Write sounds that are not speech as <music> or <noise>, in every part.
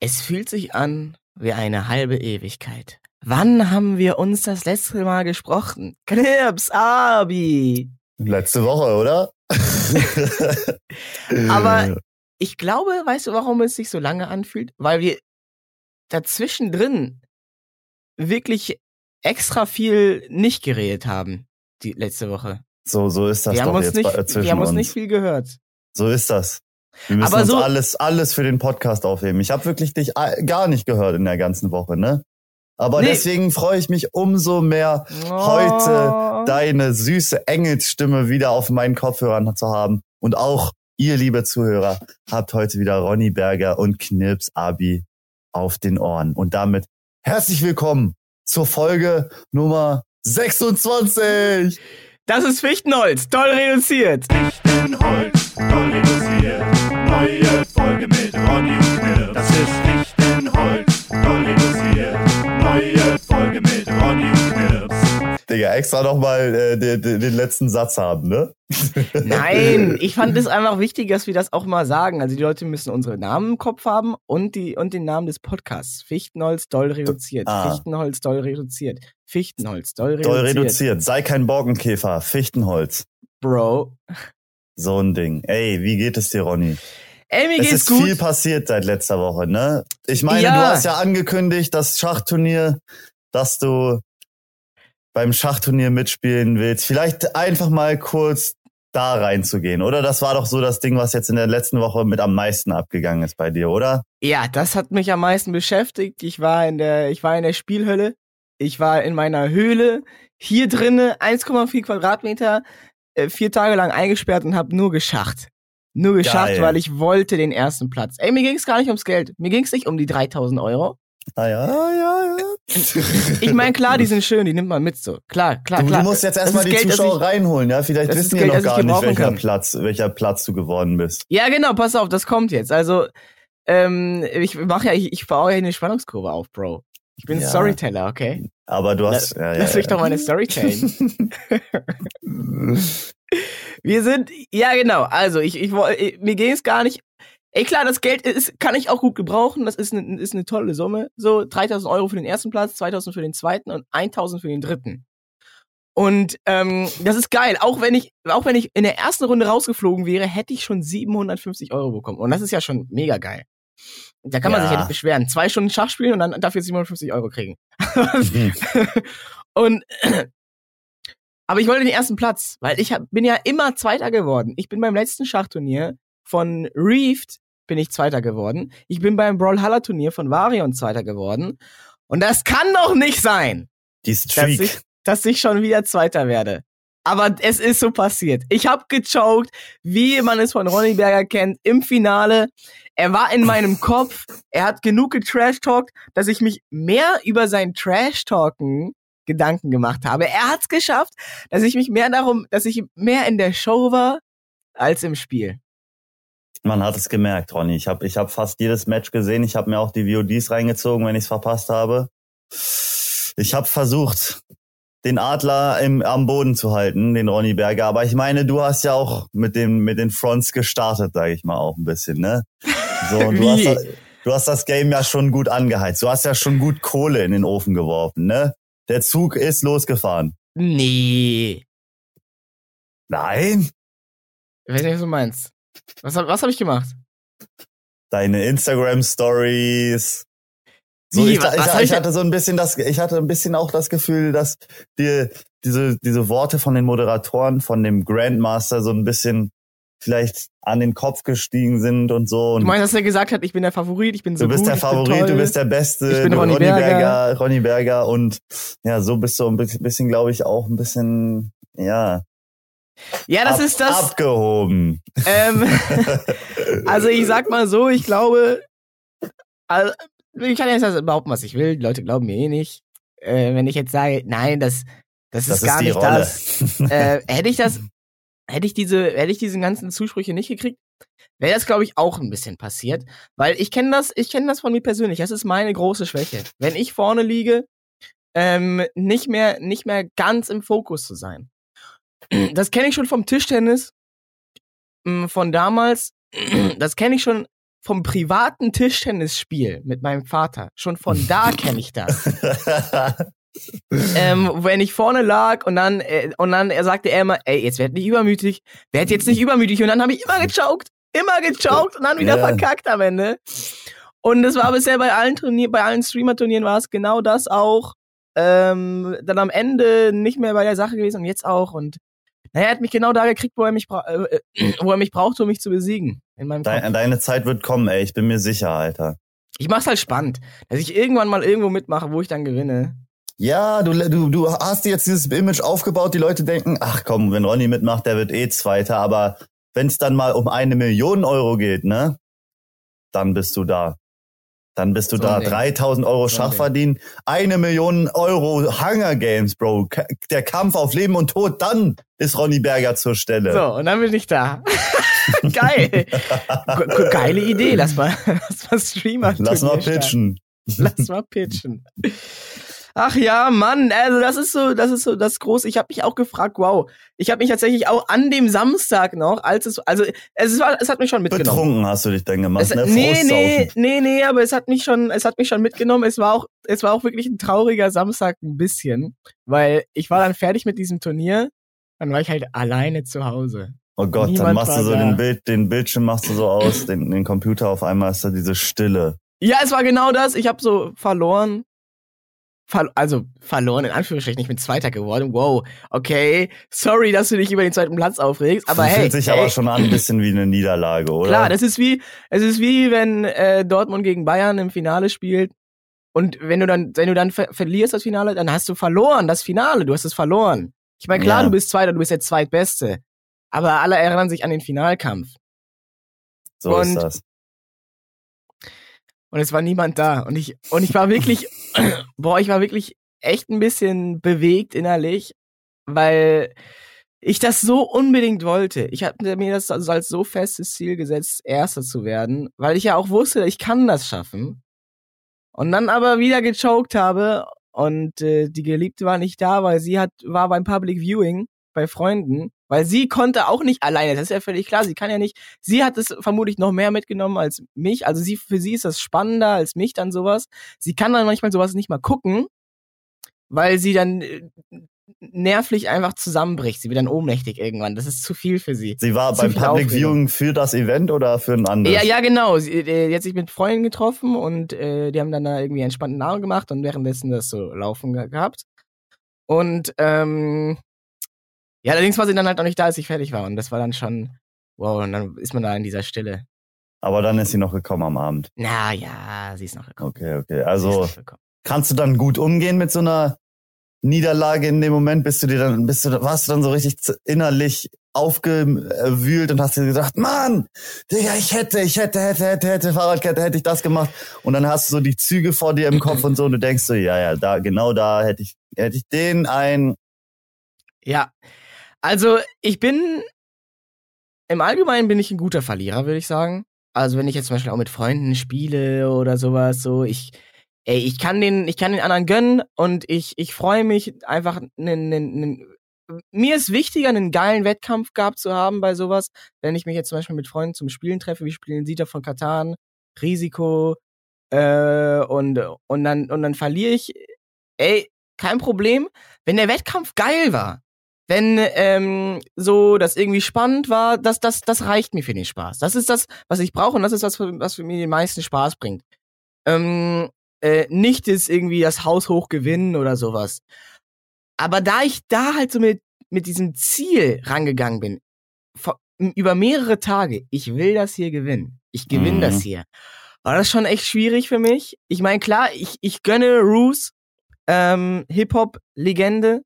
Es fühlt sich an wie eine halbe Ewigkeit. Wann haben wir uns das letzte Mal gesprochen? Knips, Abi. Letzte Woche, oder? <laughs> Aber ich glaube, weißt du, warum es sich so lange anfühlt? Weil wir dazwischen drin wirklich extra viel nicht geredet haben, die letzte Woche. So, so ist das wir doch haben uns jetzt nicht, Wir haben uns uns. nicht viel gehört. So ist das. Wir müssen Aber uns so- alles, alles für den Podcast aufheben. Ich habe wirklich dich a- gar nicht gehört in der ganzen Woche, ne? Aber Nee. deswegen freue ich mich umso mehr, heute deine süße Engelsstimme wieder auf meinen Kopfhörern zu haben. Und auch ihr, liebe Zuhörer, habt heute wieder Ronny Berger und Knips Abi auf den Ohren. Und damit herzlich willkommen zur Folge Nummer 26. Das ist Fichtenholz, toll reduziert. Fichtenholz, toll reduziert. Neue Folge mit Ronny und Knirps. Das ist Fichtenholz, toll reduziert. Neue Folge mit Ronny und Knirps. Digga, extra nochmal äh, den, den letzten Satz haben, ne? <laughs> Nein, ich fand es einfach wichtig, dass wir das auch mal sagen. Also die Leute müssen unsere Namen im Kopf haben und die und den Namen des Podcasts. Fichtenholz doll reduziert. Ah. Fichtenholz doll reduziert. Fichtenholz doll reduziert. Doll reduziert. Sei kein Borkenkäfer. Fichtenholz. Bro. So ein Ding. Ey, wie geht es dir, Ronny? Ey, mir es geht's ist gut. viel passiert seit letzter Woche, ne? Ich meine, Ja. du hast ja angekündigt, das Schachturnier, dass du beim Schachturnier mitspielen willst. Vielleicht einfach mal kurz da reinzugehen, oder? Das war doch so das Ding, was jetzt in der letzten Woche mit am meisten abgegangen ist bei dir, oder? Ja, das hat mich am meisten beschäftigt. Ich war in der, ich war in der Spielhölle. Ich war in meiner Höhle. Hier drinne 1,4 Quadratmeter, äh, vier Tage lang eingesperrt und habe nur geschacht. Nur geschacht, Geil. weil ich wollte den ersten Platz. Ey, mir ging's gar nicht ums Geld. Mir ging's nicht um die 3000 Euro. Ah ja, ja, ja. <laughs> Ich meine, klar, die sind schön, die nimmt man mit so. Klar, klar, Du, klar. du musst jetzt erstmal die Geld, Zuschauer ich- reinholen, ja? Vielleicht wissen die Geld, noch gar nicht, welcher kann. Platz, welcher Platz du geworden bist. Ja, genau, pass auf, das kommt jetzt. Also, ähm, ich mache ja, ich, ich baue ja eine Spannungskurve auf, Bro. Ich bin Ja. Storyteller, okay? Aber du hast. ja, ja, Lass mich doch meine Story teilen. <laughs> Wir sind, ja genau, also ich, ich, ich mir ging es gar nicht. Ey klar, das Geld ist, kann ich auch gut gebrauchen, das ist eine, ist eine tolle Summe. So 3000 Euro für den ersten Platz, 2000 für den zweiten und 1000 für den dritten. Und ähm, das ist geil. Auch wenn ich, auch wenn ich in der ersten Runde rausgeflogen wäre, hätte ich schon 750 Euro bekommen. Und das ist ja schon mega geil. Da kann man Ja. sich ja nicht beschweren. Zwei Stunden Schach spielen und dann dafür 750 Euro kriegen. <laughs> und <clears throat> aber ich wollte den ersten Platz, weil ich hab, bin ja immer Zweiter geworden. Ich bin beim letzten Schachturnier von Reefed bin ich Zweiter geworden. Ich bin beim Brawlhalla Turnier von Varion Zweiter geworden. Und das kann doch nicht sein, Die dass ich, dass ich schon wieder Zweiter werde. Aber es ist so passiert. Ich habe gechoked, wie man es von Ronny Berger kennt, im Finale. Er war in meinem <laughs> Kopf. Er hat genug getrash-talkt, dass ich mich mehr über sein Trash-Talken Gedanken gemacht habe. Er hat's geschafft, dass ich mich mehr darum, dass ich mehr in der Show war als im Spiel. Man hat es gemerkt, Ronny. Ich habe ich hab fast jedes Match gesehen. Ich habe mir auch die VODs reingezogen, wenn ich es verpasst habe. Ich habe versucht, den Adler im, am Boden zu halten, den Ronny Berger. Aber ich meine, du hast ja auch mit, den mit den Fronts gestartet, sage ich mal auch ein bisschen, ne? So, <laughs> und du, hast, du hast das Game ja schon gut angeheizt. Du hast ja schon gut Kohle in den Ofen geworfen, ne? Der Zug ist losgefahren. Nee. Nein? Ich weiß nicht, was du meinst. Was, hab- was habe ich gemacht? deine Instagram Stories. So, Wie, ich, was- ich, was ich, ich hatte so ein bisschen das, ich hatte ein bisschen auch das Gefühl, dass dir diese, diese Worte von den Moderatoren, von dem Grandmaster so ein bisschen vielleicht an den Kopf gestiegen sind und so. Und Du meinst, dass er gesagt hat, ich bin der Favorit, ich bin so du bist gut, der Favorit, du bist der Beste, Ich bin du- Ronny Berger. Ronny Berger und ja, so bist du ein bisschen glaube ich, auch ein bisschen, ja, Ja, das ab, ist das. abgehoben. Ähm, <laughs> also ich sag mal so, ich glaube, also, ich kann jetzt das behaupten, was ich will. Die Leute glauben mir eh nicht. Äh, wenn ich jetzt sage, nein, das, das, Das ist gar ist die nicht Rolle. das. Äh, hätte ich das, hätte ich diese, hätte ich diese ganzen Zusprüche nicht gekriegt, wäre das, glaube ich, auch ein bisschen passiert. Weil ich kenne das, ich kenne das von mir persönlich. Das ist meine große Schwäche. Wenn ich vorne liege, ähm, nicht mehr, nicht mehr ganz im Fokus zu sein. <clears throat> Das kenne ich schon vom Tischtennis, mm, von damals. <clears throat> Das kenne ich schon vom privaten Tischtennisspiel mit meinem Vater. Schon von da <laughs> kenne ich das. ähm, wenn ich vorne lag und dann äh, und dann er sagte er immer, ey, jetzt werd nicht übermütig, werd jetzt nicht übermütig und dann habe ich immer gechoked, immer gechoked und dann wieder Ja. verkackt am Ende. Und es war bisher bei allen Turnier, bei allen Streamer-Turnieren war es genau das auch. Ähm, dann am Ende nicht mehr bei der Sache gewesen und jetzt auch und naja, er hat mich genau da gekriegt, wo er mich, äh, äh, wo er mich brauchte, um mich zu besiegen. In meinem. Deine, deine Zeit wird kommen, ey. Ich bin mir sicher, Alter. Ich mach's halt spannend, dass ich irgendwann mal irgendwo mitmache, wo ich dann gewinne. Ja, du, du, du hast jetzt dieses Image aufgebaut. Die Leute denken, ach komm, wenn Ronny mitmacht, der wird eh Zweiter. Aber wenn es dann mal um eine Million Euro geht, ne? Dann bist du da. Dann bist du So da. ein Ding. 3000 Euro Schach verdienen. Eine Million Euro Hunger Games, Bro. Der Kampf auf Leben und Tod. Dann ist Ronny Berger zur Stelle. So, und dann bin ich da. <laughs> Geil. Ge- ge- Geile Idee. Lass mal, <laughs> lass mal Streamer. Lass mal pitchen. Lass mal pitchen. Ach ja, Mann, also das ist so, das ist so das große. Ich habe mich auch gefragt, wow. Ich habe mich tatsächlich auch an dem Samstag noch, als es also es war es hat mich schon mitgenommen. Betrunken hast du dich dann gemacht, Es, ne? nee, nee, nee, nee, aber es hat mich schon, es hat mich schon mitgenommen. Es war auch, es war auch wirklich ein trauriger Samstag ein bisschen, weil ich war dann fertig mit diesem Turnier, dann war ich halt alleine zu Hause. Oh Gott, dann Niemand machst du so da. den Bild, den Bildschirm machst du so aus, den, den Computer auf einmal ist da diese Stille. Ja, es war genau das. Ich habe so verloren. Ver also verloren in Anführungsstrichen. Ich bin Zweiter geworden. Wow, okay. Sorry, dass du dich über den zweiten Platz aufregst. Aber hey, Fühlt sich hey, aber schon an ein bisschen wie eine Niederlage, oder? klar, das ist wie, es ist wie wenn äh, Dortmund gegen Bayern im Finale spielt. Und wenn du dann, wenn du dann ver verlierst das Finale, dann hast du verloren, das Finale, du hast es verloren. Ich meine, klar, Ja. du bist Zweiter, du bist der Zweitbeste. Aber alle erinnern sich an den Finalkampf. so ist und- das. Und es war niemand da. Und ich, und ich war wirklich, <clears throat> boah, ich war wirklich echt ein bisschen bewegt innerlich, weil ich das so unbedingt wollte. Ich hatte mir das also als so festes Ziel gesetzt, Erster zu werden, weil ich ja auch wusste, ich kann das schaffen. Und dann aber wieder gechoked habe und äh, die Geliebte war nicht da, weil sie hat war beim Public Viewing bei Freunden, weil sie konnte auch nicht alleine. Das ist ja völlig klar. Sie kann ja nicht. Sie hat es vermutlich noch mehr mitgenommen als mich. Also sie für sie ist das spannender als mich dann sowas. Sie kann dann manchmal sowas nicht mal gucken, weil sie dann äh, nervlich einfach zusammenbricht. Sie wird dann ohnmächtig irgendwann. Das ist zu viel für sie. Sie war Zu beim Public Aufregung. Viewing für das Event oder für ein anderes? Ja, ja, genau. Sie, äh, die hat sich mit Freunden getroffen und äh, die haben dann da irgendwie einen entspannten Abend gemacht und währenddessen das so laufen ge gehabt. Und ähm, ja, allerdings war sie dann halt noch nicht da, als ich fertig war. Und das war dann schon, wow, und dann ist man da in dieser Stille. Aber dann ist sie noch gekommen am Abend. Na ja, sie ist noch gekommen. Okay, okay. Also kannst du dann gut umgehen mit so einer Niederlage in dem Moment? Bist du dir dann, bist du, warst du dann so richtig innerlich aufgewühlt und hast dir gedacht, Mann, Digga, ich hätte, ich hätte, hätte, hätte, hätte, Fahrradkette, hätte ich das gemacht. Und dann hast du so die Züge vor dir im <clears throat> Kopf und so und du denkst so, ja, ja, da, genau da hätte ich, hätte ich den ein, Ja, also ich bin, im Allgemeinen bin ich ein guter Verlierer, würde ich sagen. Also wenn ich jetzt zum Beispiel auch mit Freunden spiele oder sowas, so ich, ey, ich kann den, ich kann den anderen gönnen und ich, ich freue mich einfach, nen, nen, nen, mir ist wichtiger, einen geilen Wettkampf gehabt zu haben bei sowas, wenn ich mich jetzt zum Beispiel mit Freunden zum Spielen treffe, wir spielen Siedler von Katan, Risiko, äh, und, und dann, und dann verliere ich, ey, kein Problem, wenn der Wettkampf geil war, wenn ähm, so das irgendwie spannend war, das, das, das reicht mir für den Spaß. Das ist das, was ich brauche und das ist das, was für mir den meisten Spaß bringt. Ähm, äh, nicht ist irgendwie das Haus hoch gewinnen oder sowas. Aber da ich da halt so mit, mit diesem Ziel rangegangen bin, vor, über mehrere Tage, ich will das hier gewinnen. Ich gewinne Mhm. das hier. War das schon echt schwierig für mich. Ich meine, klar, ich, ich gönne Roos, ähm, Hip-Hop-Legende.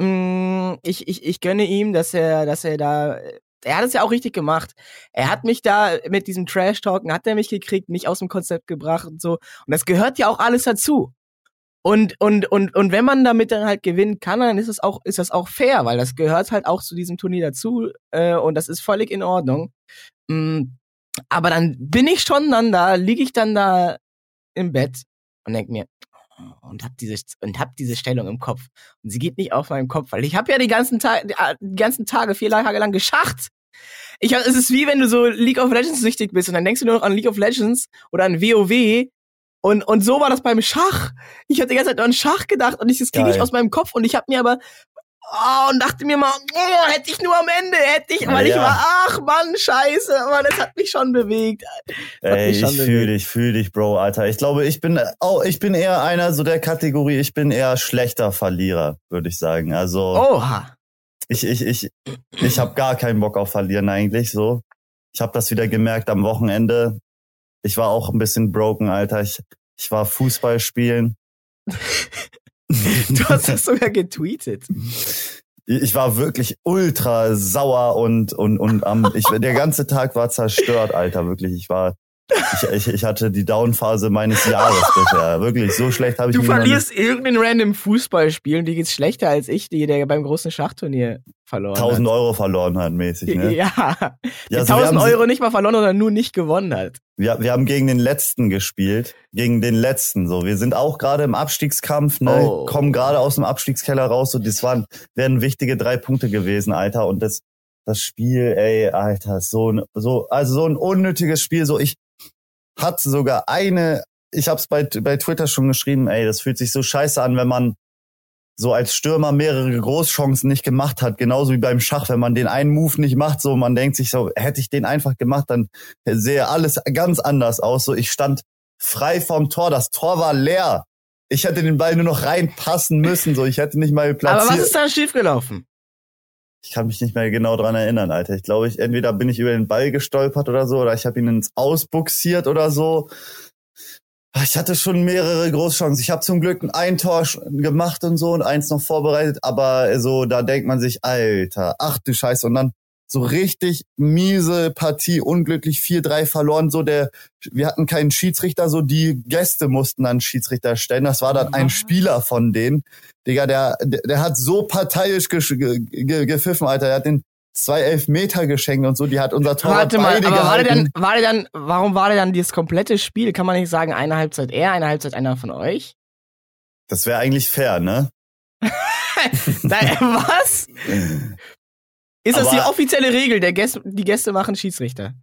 Mm, ich, ich, ich gönne ihm, dass er, dass er da, er hat es ja auch richtig gemacht. Er hat mich da mit diesem Trash-Talken, hat er mich gekriegt, mich aus dem Konzept gebracht und so. Und das gehört ja auch alles dazu. Und, und, und, und wenn man damit dann halt gewinnen kann, dann ist es auch, ist das auch fair, weil das gehört halt auch zu diesem Turnier dazu, äh, und das ist völlig in Ordnung. Mm, aber dann bin ich schon dann da, liege ich dann da im Bett und denk mir, und hab diese und hab diese Stellung im Kopf und sie geht nicht auf meinen Kopf, weil ich habe ja die ganzen Tage die ganzen Tage vier Tage lang geschacht. Ich, es ist wie wenn du so League of Legends süchtig bist und dann denkst du nur noch an League of Legends oder an WoW und, und so war das beim Schach. Ich habe die ganze Zeit nur an Schach gedacht und ich, das ging nicht aus meinem Kopf und ich habe mir aber oh, und dachte mir mal, oh, hätte ich nur am Ende, hätte ich, weil ich Ja. war, ach Mann, scheiße, Mann, das hat mich schon bewegt. Ey, mich ich schon fühle dich, fühle dich, Bro, Alter. Ich glaube, ich bin, oh, ich bin eher einer so der Kategorie, ich bin eher schlechter Verlierer, würde ich sagen. Also, Oha. ich, ich, ich, ich habe gar keinen Bock auf Verlieren eigentlich, so. Ich habe das wieder gemerkt am Wochenende. Ich war auch ein bisschen broken, Alter. Ich, ich war Fußball spielen. <laughs> <laughs> Du hast das sogar getweetet. Ich war wirklich ultra sauer und und und am ich der ganze Tag war zerstört, Alter, wirklich. Ich war ich, ich, ich hatte die Downphase meines Jahres bisher. Wirklich, so schlecht habe ich Du verlierst irgendein random Fußballspiel und dir geht's schlechter als ich, die der beim großen Schachturnier verloren nicht 1000 hat. Euro verloren hat mäßig, ne? Ja, Ja, ja also wir, 1000 haben, Euro nicht mal verloren oder nur nicht gewonnen hat. wir, wir haben gegen den letzten gespielt, gegen den letzten so. Wir sind auch gerade im Abstiegskampf, ne? Oh. Kommen gerade aus dem Abstiegskeller raus und das waren wären wichtige drei Punkte gewesen, Alter und das das Spiel, ey, Alter, so ein so also so ein unnötiges Spiel, so ich hatte sogar eine, ich hab's bei, bei Twitter schon geschrieben, ey, das fühlt sich so scheiße an, wenn man so als Stürmer mehrere Großchancen nicht gemacht hat, genauso wie beim Schach, wenn man den einen Move nicht macht, so man denkt sich so, hätte ich den einfach gemacht, dann sähe alles ganz anders aus. So ich stand frei vorm Tor, das Tor war leer. Ich hätte den Ball nur noch reinpassen müssen, so ich hätte nicht mal platziert. Aber was ist da schiefgelaufen? Ich kann mich nicht mehr genau dran erinnern, Alter. Ich glaube, ich entweder bin ich über den Ball gestolpert oder so, oder ich habe ihn ins Ausbuxiert oder so. Ich hatte schon mehrere Großchancen. Ich habe zum Glück ein Tor gemacht und so und eins noch vorbereitet, aber so, da denkt man sich, Alter, ach du Scheiße. Und dann so richtig miese Partie, unglücklich 4-3 verloren. So der, wir hatten keinen Schiedsrichter, so die Gäste mussten dann Schiedsrichter stellen. Das war dann ein? Spieler von denen. Digga, der, der, der hat so parteiisch ge, ge, gepfiffen, Alter. Der hat den zwei Elfmeter geschenkt und so. Die hat unser Tor Warte mal, beide aber war der dann, war der dann, warum war der dann dieses komplette Spiel? Kann man nicht sagen, eine Halbzeit er, eine Halbzeit einer von euch? Das wäre eigentlich fair, ne? <laughs> Was? <laughs> Ist das die offizielle Regel? Der Gäste, die Gäste machen Schiedsrichter.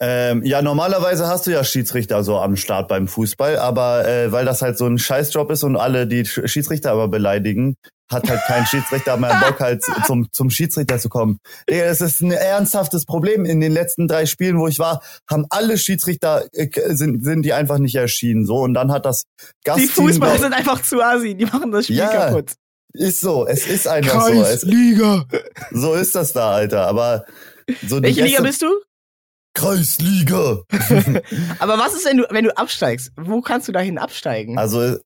Ähm, ja, normalerweise hast du ja Schiedsrichter so am Start beim Fußball, aber äh, weil das halt so ein Scheißjob ist und alle die Sch- Schiedsrichter aber beleidigen, hat halt kein <laughs> Schiedsrichter mehr Bock halt zum zum Schiedsrichter zu kommen. Digga, das ist ein ernsthaftes Problem. In den letzten drei Spielen, wo ich war, haben alle Schiedsrichter äh, sind sind die einfach nicht erschienen so und dann hat das Die Gastteam Fußballer sind einfach zu assi, die machen das Spiel Ja, kaputt. Ist so, es ist einfach so, es, Kreisliga. so ist das da, Alter. Aber so die Welche Liga bist du? Kreisliga. <laughs> Aber was ist, wenn du, wenn du absteigst? Wo kannst du dahin absteigen? Also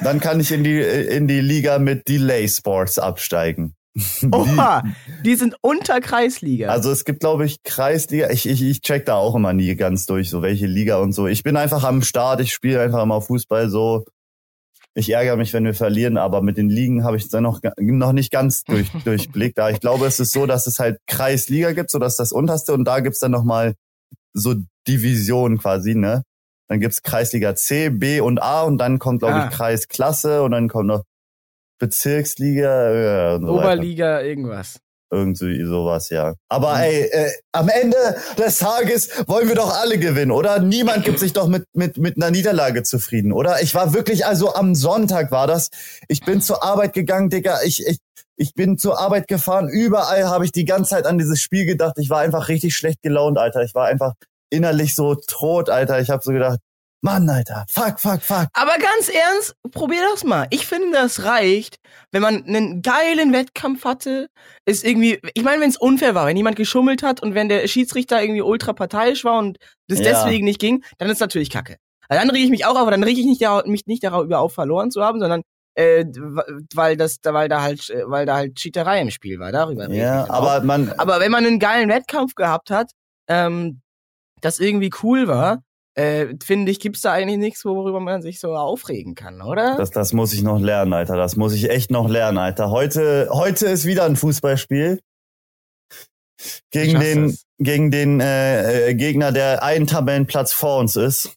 dann kann ich in die in die Liga mit Delay Sports absteigen. <laughs> Oha, die sind unter Kreisliga. Die, also es gibt glaube ich Kreisliga. Ich, ich ich check da auch immer nie ganz durch, so welche Liga und so. Ich bin einfach am Start. Ich spiele einfach immer Fußball so. Ich ärgere mich, wenn wir verlieren, aber mit den Ligen habe ich es dann noch noch nicht ganz durch, <laughs> durchblickt. Da ich glaube, es ist so, dass es halt Kreisliga gibt, so dass das unterste und da gibt's dann noch mal so Divisionen quasi, ne? Dann gibt's Kreisliga C, B und A und dann kommt, glaube Ah. ich, Kreisklasse und dann kommt noch Bezirksliga ja, und so weiter. Oberliga, irgendwas. Irgendwie sowas, ja. Aber Mhm. ey, äh, am Ende des Tages wollen wir doch alle gewinnen, oder? Niemand gibt sich doch mit, mit, mit einer Niederlage zufrieden, oder? Ich war wirklich, also am Sonntag war das. Ich bin zur Arbeit gegangen, Digga. Ich, ich, ich bin zur Arbeit gefahren. Überall habe ich die ganze Zeit an dieses Spiel gedacht. Ich war einfach richtig schlecht gelaunt, Alter. Ich war einfach innerlich so tot, Alter. Ich habe so gedacht, Mann, Alter, fuck, fuck, fuck. Aber ganz ernst, probier das mal. Ich finde, das reicht, wenn man einen geilen Wettkampf hatte. Ist irgendwie, ich meine, wenn es unfair war, wenn jemand geschummelt hat und wenn der Schiedsrichter irgendwie ultra parteiisch war und das Ja. deswegen nicht ging, dann ist natürlich kacke. Also dann rege ich mich auch, aber dann rege ich nicht, mich nicht darüber auf, verloren zu haben, sondern äh, weil das, weil da halt, weil da halt Cheaterei im Spiel war. Darüber Ja, aber auf. man, Aber wenn man einen geilen Wettkampf gehabt hat, ähm, das irgendwie cool war, äh, finde ich, gibt's da eigentlich nichts, worüber man sich so aufregen kann, oder? Das, das muss ich noch lernen, Alter. Das muss ich echt noch lernen, Alter. Heute, heute ist wieder ein Fußballspiel. Gegen den, gegen den äh, äh, Gegner, der einen Tabellenplatz vor uns ist.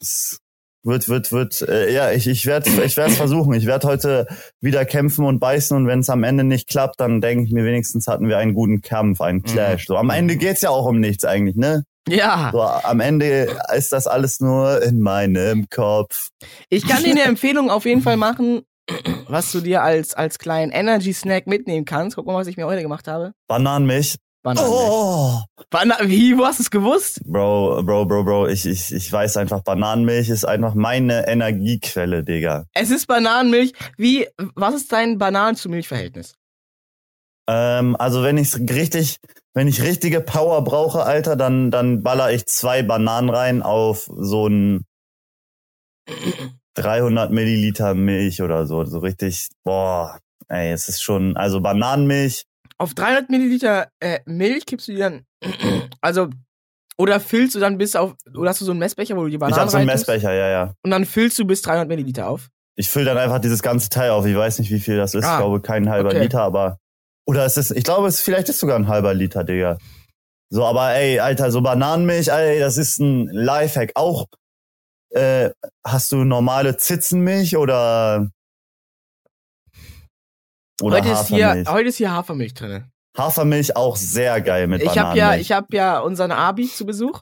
Das Wird, wird, wird, äh, ja, ich, ich werde ich werde es versuchen. Ich werde heute wieder kämpfen und beißen und wenn es am Ende nicht klappt, dann denke ich mir wenigstens hatten wir einen guten Kampf, einen Clash. So, am Ende geht's ja auch um nichts eigentlich, ne? Ja. So, am Ende ist das alles nur in meinem Kopf. Ich kann dir eine Empfehlung auf jeden Fall machen, was du dir als, als kleinen Energy-Snack mitnehmen kannst. Guck mal, was ich mir heute gemacht habe. Bananenmilch. Bananenmilch. Oh. Bana Wie, wo hast du es gewusst? Bro, Bro, Bro, Bro, ich, ich, ich weiß einfach, Bananenmilch ist einfach meine Energiequelle, Digga. Es ist Bananenmilch. Wie, was ist dein Bananen zu Milchverhältnis? Ähm, also wenn ich richtig, wenn ich richtige Power brauche, Alter, dann, dann baller ich zwei Bananen rein auf so <clears throat> ein 300 Milliliter Milch oder so. So richtig, boah, ey, es ist schon, also Bananenmilch, Auf 300 Milliliter äh, Milch kippst du die dann, <clears throat> also, oder füllst du dann bis auf, oder hast du so einen Messbecher, wo du die Bananen ich hab so einen? Messbecher, ja, ja. Und dann füllst du bis 300 Milliliter auf. Ich fülle dann einfach dieses ganze Teil auf. Ich weiß nicht, wie viel das ist. Ah, ich glaube, kein halber okay. Liter, aber. Oder es ist, ich glaube, es vielleicht ist sogar ein halber Liter, Digga. So, aber ey, Alter, so Bananenmilch, ey, das ist ein Lifehack. Auch, äh, hast du normale Zitzenmilch oder. Oder heute, ist hier, Hafermilch? heute ist hier Hafermilch drin. Hafermilch auch sehr geil mit Ich habe Bananenmilch. ja, ich hab ja unseren Abi zu Besuch.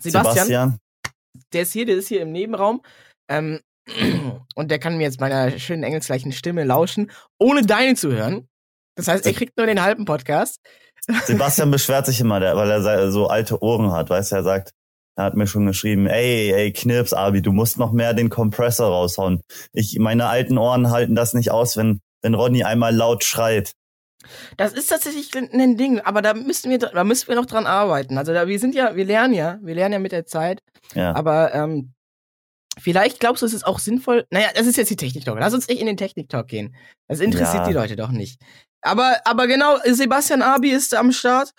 Sebastian, Sebastian. der ist hier, der ist hier im Nebenraum. Ähm, <clears throat> und der kann mir jetzt meiner schönen engelsgleichen Stimme lauschen, ohne deine zu hören. Das heißt, er kriegt nur den halben Podcast. Sebastian <laughs> beschwert sich immer, weil er so alte Ohren hat, weißt du, er sagt, er hat mir schon geschrieben, ey, ey, Knirps, Abi, du musst noch mehr den Kompressor raushauen. Ich, meine alten Ohren halten das nicht aus, wenn, wenn Ronny einmal laut schreit. Das ist tatsächlich ein Ding, aber da müssen wir, da müssen wir noch dran arbeiten. Also da, wir sind ja, wir lernen ja, wir lernen ja mit der Zeit. Ja. Aber ähm, vielleicht glaubst du, es ist auch sinnvoll. Naja, das ist jetzt die Technik-Talk. Lass uns nicht in den Technik-Talk gehen. Das interessiert Ja. die Leute doch nicht. Aber, aber genau, Sebastian Abi ist am Start.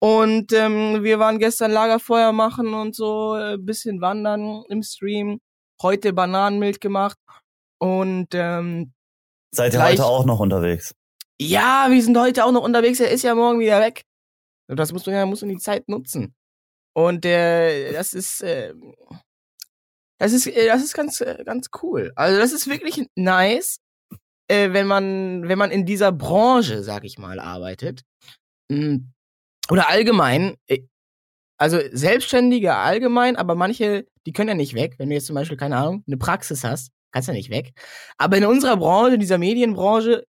Und ähm, wir waren gestern Lagerfeuer machen und so, äh, bisschen wandern im Stream. Heute Bananenmilch gemacht. Und ähm, Seid ihr gleich- heute auch noch unterwegs? ja, wir sind heute auch noch unterwegs. Er ist ja morgen wieder weg. Das musst du ja, musst du die Zeit nutzen. Und äh, das ist, äh, das ist, äh, das ist ganz, äh, ganz cool. Also das ist wirklich nice, äh, wenn man, wenn man in dieser Branche, sag ich mal, arbeitet. Mm. Oder allgemein. äh, Also Selbstständige allgemein, aber manche, die können ja nicht weg. Wenn du jetzt zum Beispiel, keine Ahnung, eine Praxis hast, kannst ja nicht weg. Aber in unserer Branche, in dieser Medienbranche,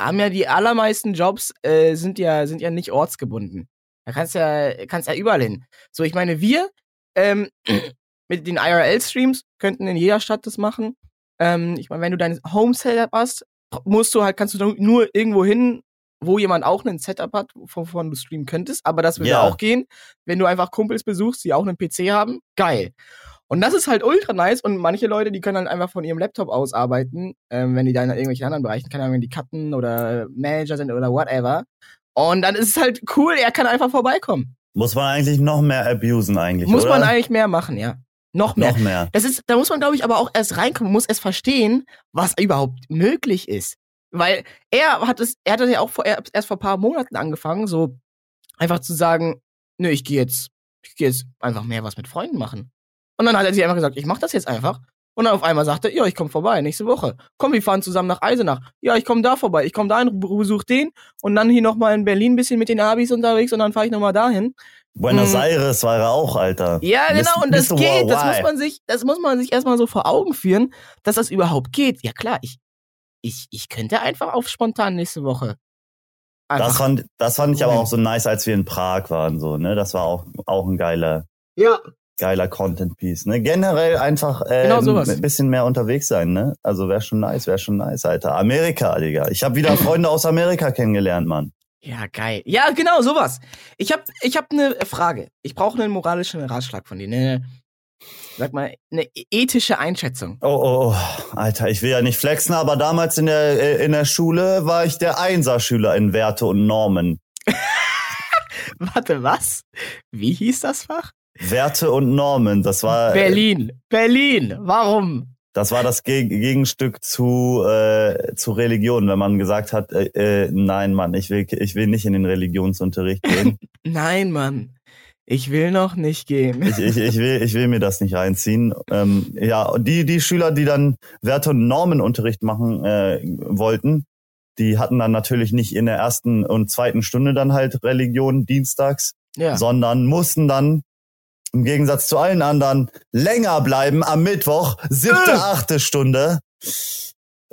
haben ja die allermeisten Jobs äh, sind ja sind ja nicht ortsgebunden. Da kannst ja kannst ja überall hin. So, ich meine, wir ähm, <clears throat> mit den IRL-Streams könnten in jeder Stadt das machen. Ähm, ich meine, wenn du dein Home-Setup hast, musst du halt kannst du nur irgendwo hin, wo jemand auch ein Setup hat, wovon du streamen könntest. Aber das würde Ja. auch gehen, wenn du einfach Kumpels besuchst, die auch einen PC haben. Geil. Und das ist halt ultra nice und manche Leute, die können dann einfach von ihrem Laptop aus arbeiten, ähm, wenn die da in irgendwelchen anderen Bereichen, keine Ahnung, wenn die Cutten oder Manager sind oder whatever. Und dann ist es halt cool, er kann einfach vorbeikommen. Muss man eigentlich noch mehr abusen eigentlich, Muss oder? man eigentlich mehr machen, ja. Noch mehr. noch mehr. Das ist, da muss man, glaube ich, aber auch erst reinkommen, muss erst verstehen, was überhaupt möglich ist. Weil er hat es, er hat das ja auch vor, er erst vor ein paar Monaten angefangen, so einfach zu sagen, nö, ich gehe jetzt, ich gehe jetzt einfach mehr was mit Freunden machen. Und dann hat er sich einfach gesagt, ich mach das jetzt einfach. Und dann auf einmal sagte er, ja, ich komme vorbei, nächste Woche. Komm, wir fahren zusammen nach Eisenach. Ja, ich komme da vorbei. Ich komme dahin, besuch den und dann hier nochmal in Berlin ein bisschen mit den Abis unterwegs und dann fahre ich nochmal dahin. Buenos Mm. Aires war er auch, Alter. Ja, genau, und das Mr. geht. Das muss man sich, das muss man sich erstmal so vor Augen führen, dass das überhaupt geht. Ja klar, ich, ich, ich könnte einfach auf spontan nächste Woche. Das fand, das fand ich aber auch so nice, als wir in Prag waren, so, ne? Das war auch, auch ein geiler, ja. Geiler Content Piece, ne? Generell einfach, äh, Genau ein bisschen mehr unterwegs sein, ne? Also wäre schon nice, wäre schon nice, Alter. Amerika, Digga. Ich habe wieder Freunde aus Amerika kennengelernt, Mann. Ja, geil. Ja, genau, sowas. Ich hab, ich hab eine Frage. Ich brauche einen moralischen Ratschlag von dir. Eine, sag mal, eine ethische Einschätzung. Oh, oh, oh, Alter, ich will ja nicht flexen, aber damals in der, äh, in der Schule war ich der Einserschüler in Werte und Normen. <laughs> Warte, was? Wie hieß das Fach? Werte und Normen, das war, Berlin. Berlin. Warum? das war das Geg Gegenstück zu, äh, zu Religion, wenn man gesagt hat, äh, äh, nein, Mann, ich will, ich will nicht in den Religionsunterricht gehen. <laughs> Nein, Mann. Ich will noch nicht gehen. Ich, ich, ich, will, ich will mir das nicht reinziehen. Ähm, ja, und die, die Schüler, die dann Werte- und Normenunterricht machen äh, wollten, die hatten dann natürlich nicht in der ersten und zweiten Stunde dann halt Religion dienstags, Ja. sondern mussten dann im Gegensatz zu allen anderen länger bleiben am Mittwoch, siebte, Äh. achte Stunde.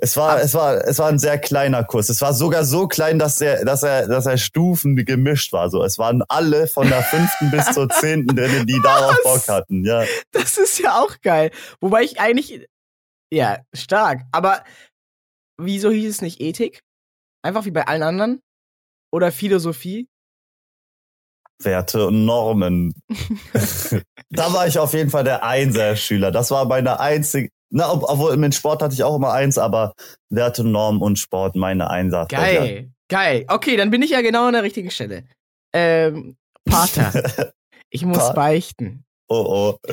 Es war, es war, es war ein sehr kleiner Kurs. Es war sogar so klein, dass er, dass er, dass er Stufen gemischt war. So, es waren alle von der fünften bis zur <laughs> zehnten drin, die darauf Bock hatten. Ja, Das ist ja auch geil. Wobei ich eigentlich. Ja, stark. Aber wieso hieß es nicht Ethik? Einfach wie bei allen anderen? Oder Philosophie? Werte und Normen. <laughs> da war ich auf jeden Fall der Einser-Schüler. Das war meine einzige, na, ob, obwohl mit Sport hatte ich auch immer eins, aber Werte, Normen und Sport meine Einser. Geil. Geil. Okay, dann bin ich ja genau an der richtigen Stelle. Ähm, Pater, <laughs> ich muss Pa- beichten. oh, oh.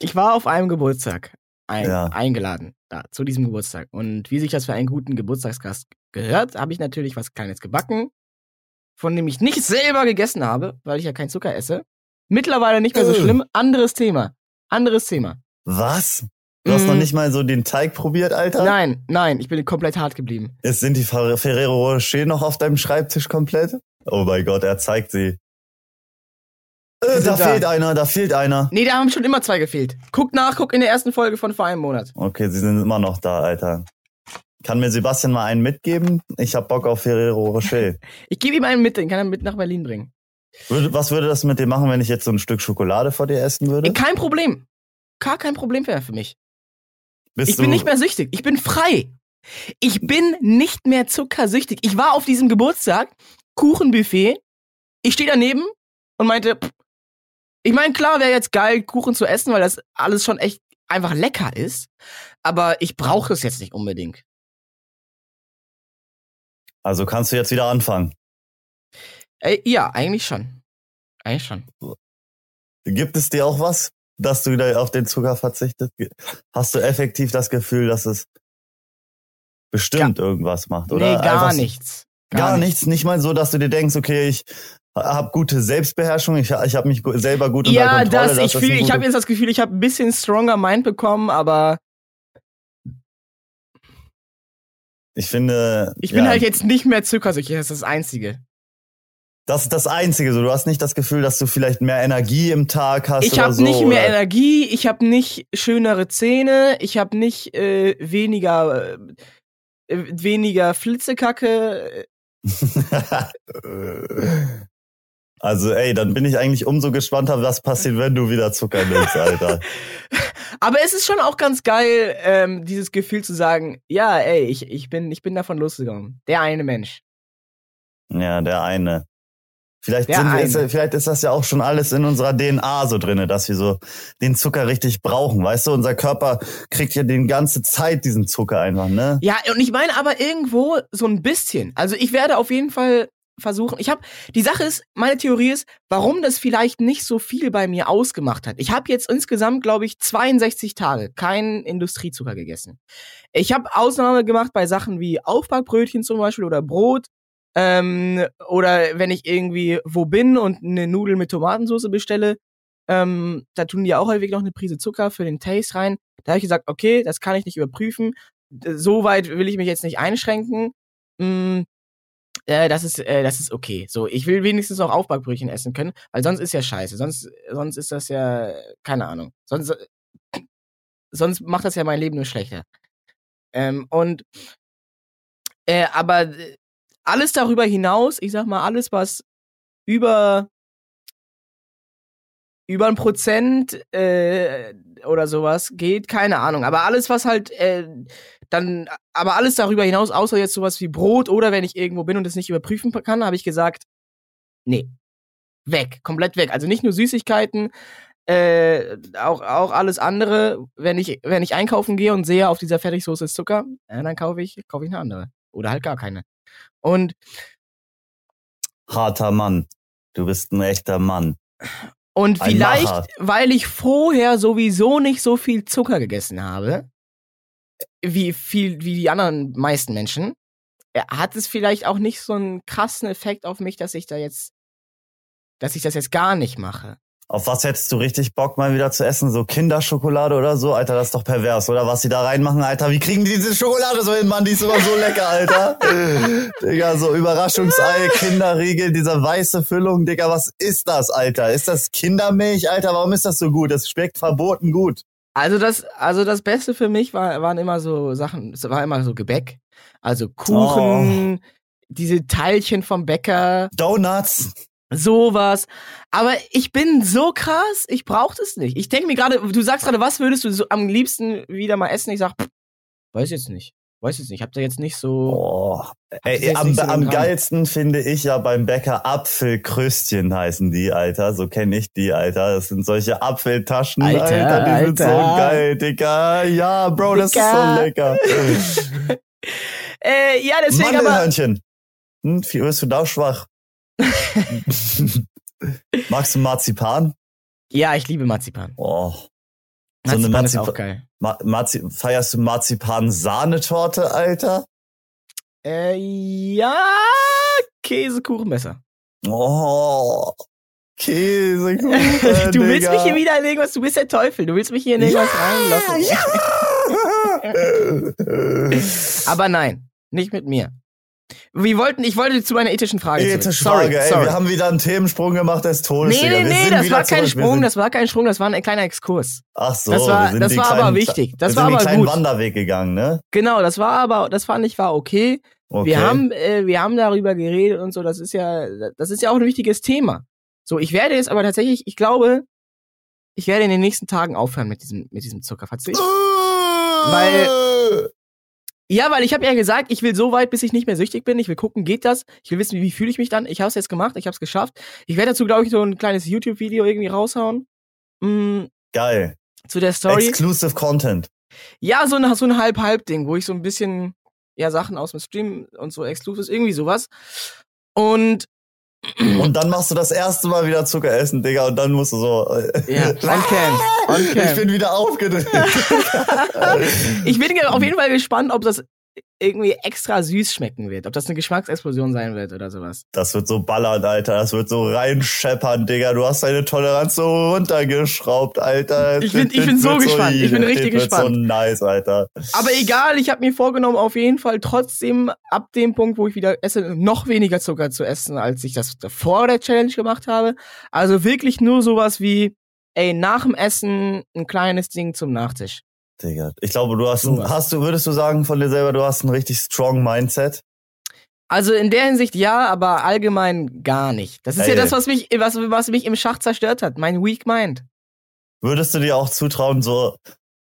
Ich war auf einem Geburtstag ein, Ja. eingeladen, da, zu diesem Geburtstag. Und wie sich das für einen guten Geburtstagsgast gehört, habe ich natürlich was Kleines gebacken, von dem ich nicht selber gegessen habe, weil ich ja keinen Zucker esse. Mittlerweile nicht mehr so Äh. schlimm. Anderes Thema. Anderes Thema. Was? Du hast Mm. noch nicht mal so den Teig probiert, Alter? Nein, nein, ich bin komplett hart geblieben. Jetzt sind die Fer- Ferrero Rocher noch auf deinem Schreibtisch komplett? Oh mein Gott, er zeigt sie. Äh, da da. fehlt einer, da fehlt einer. Nee, da haben schon immer zwei gefehlt. Guck nach, guck in der ersten Folge von vor einem Monat. Okay, sie sind immer noch da, Alter. Kann mir Sebastian mal einen mitgeben? Ich hab Bock auf Ferrero Rocher. <laughs> Ich gebe ihm einen mit, den kann er mit nach Berlin bringen. Würde, was würde das mit dir machen, wenn ich jetzt so ein Stück Schokolade vor dir essen würde? Ey, kein Problem. Gar kein Problem wäre für mich. Bist Ich bin nicht mehr süchtig. Ich bin frei. Ich bin nicht mehr zuckersüchtig. Ich war auf diesem Geburtstag, Kuchenbuffet. Ich stehe daneben und meinte, pff, ich meine, klar wäre jetzt geil, Kuchen zu essen, weil das alles schon echt einfach lecker ist. Aber ich brauche das jetzt nicht unbedingt. Also kannst du jetzt wieder anfangen. Ey, ja, eigentlich schon. Eigentlich schon. Gibt es dir auch was, dass du wieder auf den Zucker verzichtest? Hast du effektiv das Gefühl, dass es bestimmt irgendwas macht? Oder nee, gar nichts. Gar, nichts. Nicht mal so, dass du dir denkst, okay, ich habe gute Selbstbeherrschung, ich, ich habe mich selber gut unter Ja, Kontrolle. das, ich ist fühl, ein ich habe jetzt das Gefühl, ich habe ein bisschen stronger Mind bekommen, aber ich finde, ich bin ja, halt jetzt nicht mehr zuckersüchtig, das ist das Einzige. das ist das Einzige. So, du hast nicht das Gefühl, dass du vielleicht mehr Energie im Tag hast Ich habe so. nicht mehr oder- Energie, ich habe nicht schönere Zähne, ich habe nicht äh, weniger äh, weniger Flitzekacke. <laughs> Also, ey, dann bin ich eigentlich umso gespannter, was passiert, wenn du wieder Zucker nimmst, Alter. <laughs> Aber es ist schon auch ganz geil, ähm, dieses Gefühl zu sagen, ja, ey, ich, ich, bin, ich bin davon losgegangen. Der eine Mensch. Ja, der eine. Vielleicht, Der sind wir, ist, eine. vielleicht ist das ja auch schon alles in unserer DNA so drinne, dass wir so den Zucker richtig brauchen. Weißt du, unser Körper kriegt ja die ganze Zeit diesen Zucker einfach, ne? Ja, und ich meine aber irgendwo so ein bisschen. Also ich werde auf jeden Fall versuchen. Ich habe die Sache ist, meine Theorie ist, warum das vielleicht nicht so viel bei mir ausgemacht hat. Ich habe jetzt insgesamt, glaube ich, 62 Tage keinen Industriezucker gegessen. Ich habe Ausnahme gemacht bei Sachen wie Aufbackbrötchen zum Beispiel oder Brot. Ähm, oder wenn ich irgendwie wo bin und eine Nudel mit Tomatensauce bestelle, ähm, da tun die auch häufig noch eine Prise Zucker für den Taste rein. Da habe ich gesagt, okay, das kann ich nicht überprüfen. D- So weit will ich mich jetzt nicht einschränken. Mm, äh, das ist, äh, das ist okay. So, ich will wenigstens auch Aufbackbrötchen essen können, weil sonst ist ja scheiße. Sonst, sonst ist das ja, keine Ahnung. Sonst, äh, sonst macht das ja mein Leben nur schlechter. Ähm, und, äh, aber äh, alles darüber hinaus, ich sag mal, alles, was über über ein Prozent äh, oder sowas geht, keine Ahnung. Aber alles, was halt äh, dann, aber alles darüber hinaus, außer jetzt sowas wie Brot oder wenn ich irgendwo bin und es nicht überprüfen kann, habe ich gesagt, nee, weg, komplett weg. Also nicht nur Süßigkeiten, äh, auch, auch alles andere. Wenn ich, wenn ich einkaufen gehe und sehe, auf dieser Fertigsoße ist Zucker, äh, dann kaufe ich, kaufe ich eine andere. Oder halt gar keine. Und Harter Mann. Du bist ein echter Mann. Und Ein vielleicht, Macher. weil ich vorher sowieso nicht so viel Zucker gegessen habe, wie viel, wie die anderen meisten Menschen, hat es vielleicht auch nicht so einen krassen Effekt auf mich, dass ich da jetzt dass ich das jetzt gar nicht mache. Auf was hättest du richtig Bock mal wieder zu essen? So Kinderschokolade oder so? Alter, das ist doch pervers, oder? Was sie da reinmachen, Alter. Wie kriegen die diese Schokolade so hin, Mann? Die ist immer so lecker, Alter. <laughs> Digga, so Überraschungsei, Kinderriegel, diese weiße Füllung. Digga, was ist das, Alter? Ist das Kindermilch, Alter? Warum ist das so gut? Das schmeckt verboten gut. Also das, also das Beste für mich war, waren immer so Sachen, es war immer so Gebäck. Also Kuchen, diese Teilchen vom Bäcker, Donuts. sowas. Aber ich bin so krass, ich brauch das nicht. Ich denke mir gerade, du sagst gerade, was würdest du so am liebsten wieder mal essen? Ich sag, pff, weiß jetzt nicht. Weiß jetzt nicht. Ich hab da jetzt nicht so. Oh. Ey, jetzt am, nicht so am geilsten finde ich ja beim Bäcker Apfelkröstchen heißen die, Alter. So kenne ich die, Alter. Das sind solche Apfeltaschen, Alter, Alter. Die sind so Alter. geil, Digga. Ja, Bro, das Digga. ist so lecker. <laughs> Äh, ja, deswegen aber. Mandelhörnchen. Hm, wie wirst du da schwach? <laughs> Magst du Marzipan? Ja, ich liebe Marzipan. Oh. So eine Marzipan ist auch geil. Ma Marzi feierst du Marzipan-Sahnetorte, Alter? Äh, ja, Käsekuchen besser. Oh. <laughs> Käsekuchen. du willst Digga. mich hier wieder in irgendwas, du bist der Teufel, du willst mich hier in irgendwas reinlassen. Ja. <laughs> Aber nein, nicht mit mir. Wir wollten, ich wollte zu meiner ethischen Frage. Ethische sorry, Frage, ey, sorry. wir haben wieder einen Themensprung gemacht des Todes. nee, nee, nee, das war kein Sprung, das war kein Sprung, das war ein kleiner Exkurs. Ach so, das war- das war kleinen, aber wichtig. Das wir war sind aber kleinen gut. Wanderweg gegangen, ne? Genau, das war aber, das fand ich war okay. Okay. Wir haben, äh, wir haben darüber geredet und so. Das ist ja, das ist ja auch ein wichtiges Thema. So, ich werde jetzt aber tatsächlich, ich glaube, ich werde in den nächsten Tagen aufhören mit diesem, mit diesem Zuckerverzicht. Weil- Ja, weil ich habe ja gesagt, ich will so weit, bis ich nicht mehr süchtig bin. Ich will gucken, geht das? Ich will wissen, wie, wie fühle ich mich dann. Ich habe es jetzt gemacht, ich habe es geschafft. Ich werde dazu, glaube ich, so ein kleines YouTube-Video irgendwie raushauen. Mm, Geil. zu der Story. Exclusive Content. Ja, so ein, so ein Halb-Halb-Ding, wo ich so ein bisschen, ja, Sachen aus dem Stream und so Exclusives, irgendwie sowas. Und, Und dann machst du das erste Mal wieder Zucker essen, Digga, und dann musst du so. äh, ja, <laughs> on cam, on Ich cam. bin wieder aufgedreht. <laughs> Ich bin auf jeden Fall gespannt, ob das irgendwie extra süß schmecken wird, ob das eine Geschmacksexplosion sein wird oder sowas. Das wird so ballern, Alter. Das wird so reinscheppern, Digga. Du hast deine Toleranz so runtergeschraubt, Alter. Ich bin- ich bin so gespannt. Ich bin richtig gespannt. so nice, Alter. Aber egal, ich habe mir vorgenommen, auf jeden Fall trotzdem ab dem Punkt, wo ich wieder esse, noch weniger Zucker zu essen, als ich das vor der Challenge gemacht habe. Also wirklich nur sowas wie, ey, nach dem Essen ein kleines Ding zum Nachtisch. Digga. Ich glaube, du hast, ein, hast du, würdest du sagen von dir selber, du hast ein richtig strong Mindset? Also in der Hinsicht ja, aber allgemein gar nicht. Das ist ja Ey. das, was mich, was, was mich im Schach zerstört hat. Mein Weak Mind. Würdest du dir auch zutrauen, so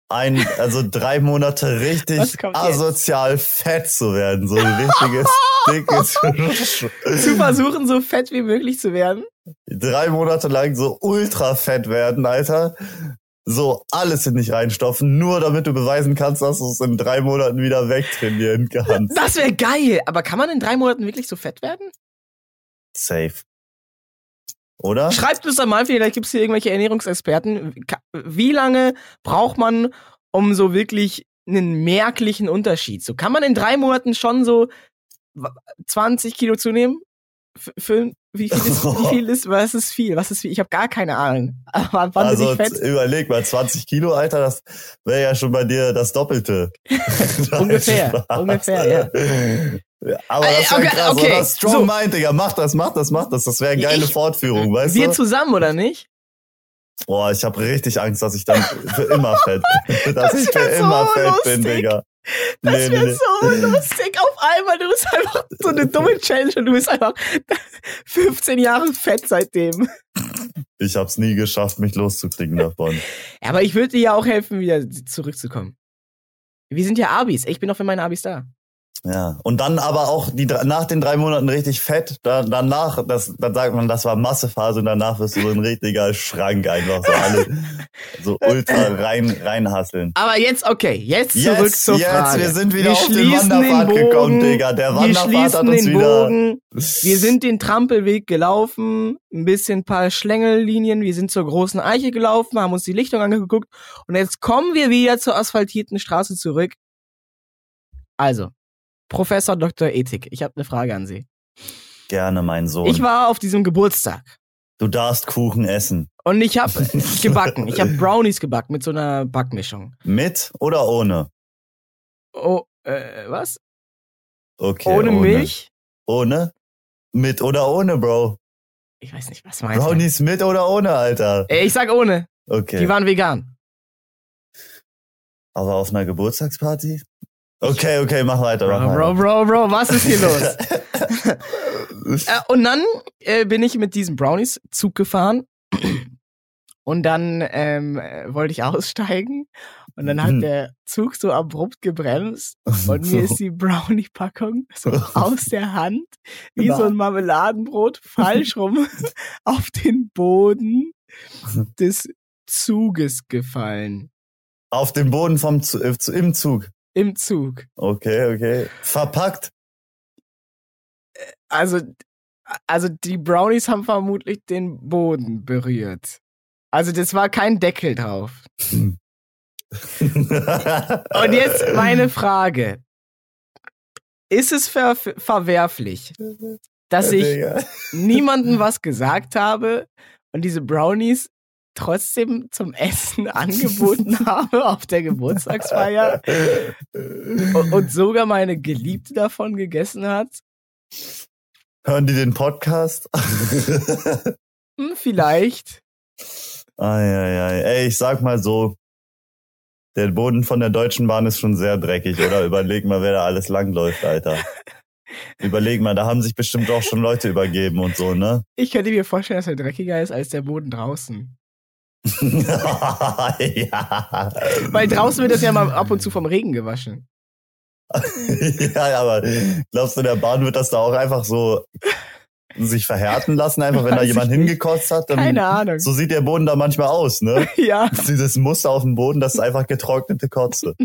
ein, also drei Monate richtig kommt jetzt? asozial fett zu werden? So ein richtiges, <laughs> dickes, Zu versuchen, so fett wie möglich zu werden. drei Monate lang so ultra fett werden, Alter. So alles in dich reinstopfen, nur damit du beweisen kannst, dass du es in drei Monaten wieder wegtrainieren kannst. <laughs> Das wäre geil. Aber kann man in drei Monaten wirklich so fett werden? Safe. Oder? Schreibt uns doch mal, vielleicht gibt es hier irgendwelche Ernährungsexperten. Wie lange braucht man, um so wirklich einen merklichen Unterschied? So kann man in drei Monaten schon so w- 20 Kilo zunehmen? Für, wie viel ist, wie viel ist, was ist viel? Was ist viel? Ich habe gar keine Ahnung. <laughs> Aber wann Also bin ich fett? überleg mal, 20 Kilo, Alter, das wäre ja schon bei dir das Doppelte. <laughs> Ungefähr, ungefähr, ja. Aber das wäre okay, krass, okay, oder? Strong so. Mind, Digga, mach das, mach das, mach das. Das wäre eine geile Ich- Fortführung, weißt Wir du? zusammen, oder nicht? Boah, ich habe richtig Angst, dass ich dann für immer fett bin. <laughs> Dass Das ich für so immer fett bin, lustig. Digga. Das Nee, nee, wäre nee. so lustig. Auf einmal, du bist einfach so eine dumme Challenge und du bist einfach <laughs> 15 Jahre fett seitdem. Ich hab's nie geschafft, mich loszukriegen davon. Ja, aber ich würde dir ja auch helfen, wieder zurückzukommen. Wir sind ja Abis. Ich bin noch für meine Abis da. Ja. Und dann aber auch die, nach den drei Monaten richtig fett. Da, danach, das, dann sagt man, das war Massephase und danach wirst du so ein richtiger Schrank einfach so alle <laughs> so ultra rein, reinhasseln. Aber jetzt, okay, jetzt zurück Jetzt, zur jetzt, Frage. wir sind wieder Wir auf den Wanderpfad den gekommen. Digga. Der Wir Wanderpfad hat schließen uns den wieder. Bogen. Wir sind den Trampelweg gelaufen, ein bisschen ein paar Schlängellinien. Wir sind zur großen Eiche gelaufen, haben uns die Lichtung angeguckt und jetzt kommen wir wieder zur asphaltierten Straße zurück. Also, Professor Dr. Ethik, ich habe eine Frage an Sie. Gerne, mein Sohn. Ich war auf diesem Geburtstag Du darfst Kuchen essen. Und ich habe <laughs> gebacken. Ich habe Brownies gebacken mit so einer Backmischung. Mit oder ohne? Oh, äh, was? Okay. ohne, Milch? Ohne? Mit oder ohne, Bro? Ich weiß nicht, was meinst du? Brownies mit oder ohne, Alter? Ey, ich sag ohne. Okay. Die waren vegan. Aber auf einer Geburtstagsparty? Okay, okay, mach weiter. Mach Bro, weiter. bro, bro, bro, was ist hier los? <laughs> Äh, und dann äh, bin ich mit diesen Brownies Zug gefahren. Und dann ähm, äh, wollte ich aussteigen. Und dann hat Mhm. der Zug so abrupt gebremst. <laughs> Und mir ist die Brownie-Packung so <laughs> aus der Hand, wie so ein Marmeladenbrot, falsch rum auf den Boden des Zuges gefallen. Auf den Boden vom Zu äh, im Zug. Im Zug. Okay, okay. Verpackt. Also, also die Brownies haben vermutlich den Boden berührt. Also das war kein Deckel drauf. Und jetzt <laughs> meine Frage. Ist es ver verwerflich, dass ich niemandem <laughs> was gesagt habe und diese Brownies trotzdem zum Essen <laughs> angeboten habe auf der Geburtstagsfeier und, sogar meine Geliebte davon gegessen hat? Hören die den Podcast? <laughs> Hm, vielleicht. Eieiei. Ey, ich sag mal so, der Boden von der Deutschen Bahn ist schon sehr dreckig, oder? <laughs> Überleg mal, wer da alles langläuft, Alter. Überleg mal, da haben sich bestimmt auch schon Leute übergeben und so, ne? Ich könnte mir vorstellen, dass er dreckiger ist als der Boden draußen. Ja. Weil draußen wird das ja mal ab und zu vom Regen gewaschen. <laughs> ja, aber glaubst du, der Bahn wird das da auch einfach so sich verhärten lassen, einfach wenn da Weiß jemand ich nicht. hingekotzt hat? Dann, Keine Ahnung. So sieht der Boden da manchmal aus, ne? <laughs> Ja. Dieses Muster auf dem Boden, das ist einfach getrocknete Kotze. <laughs>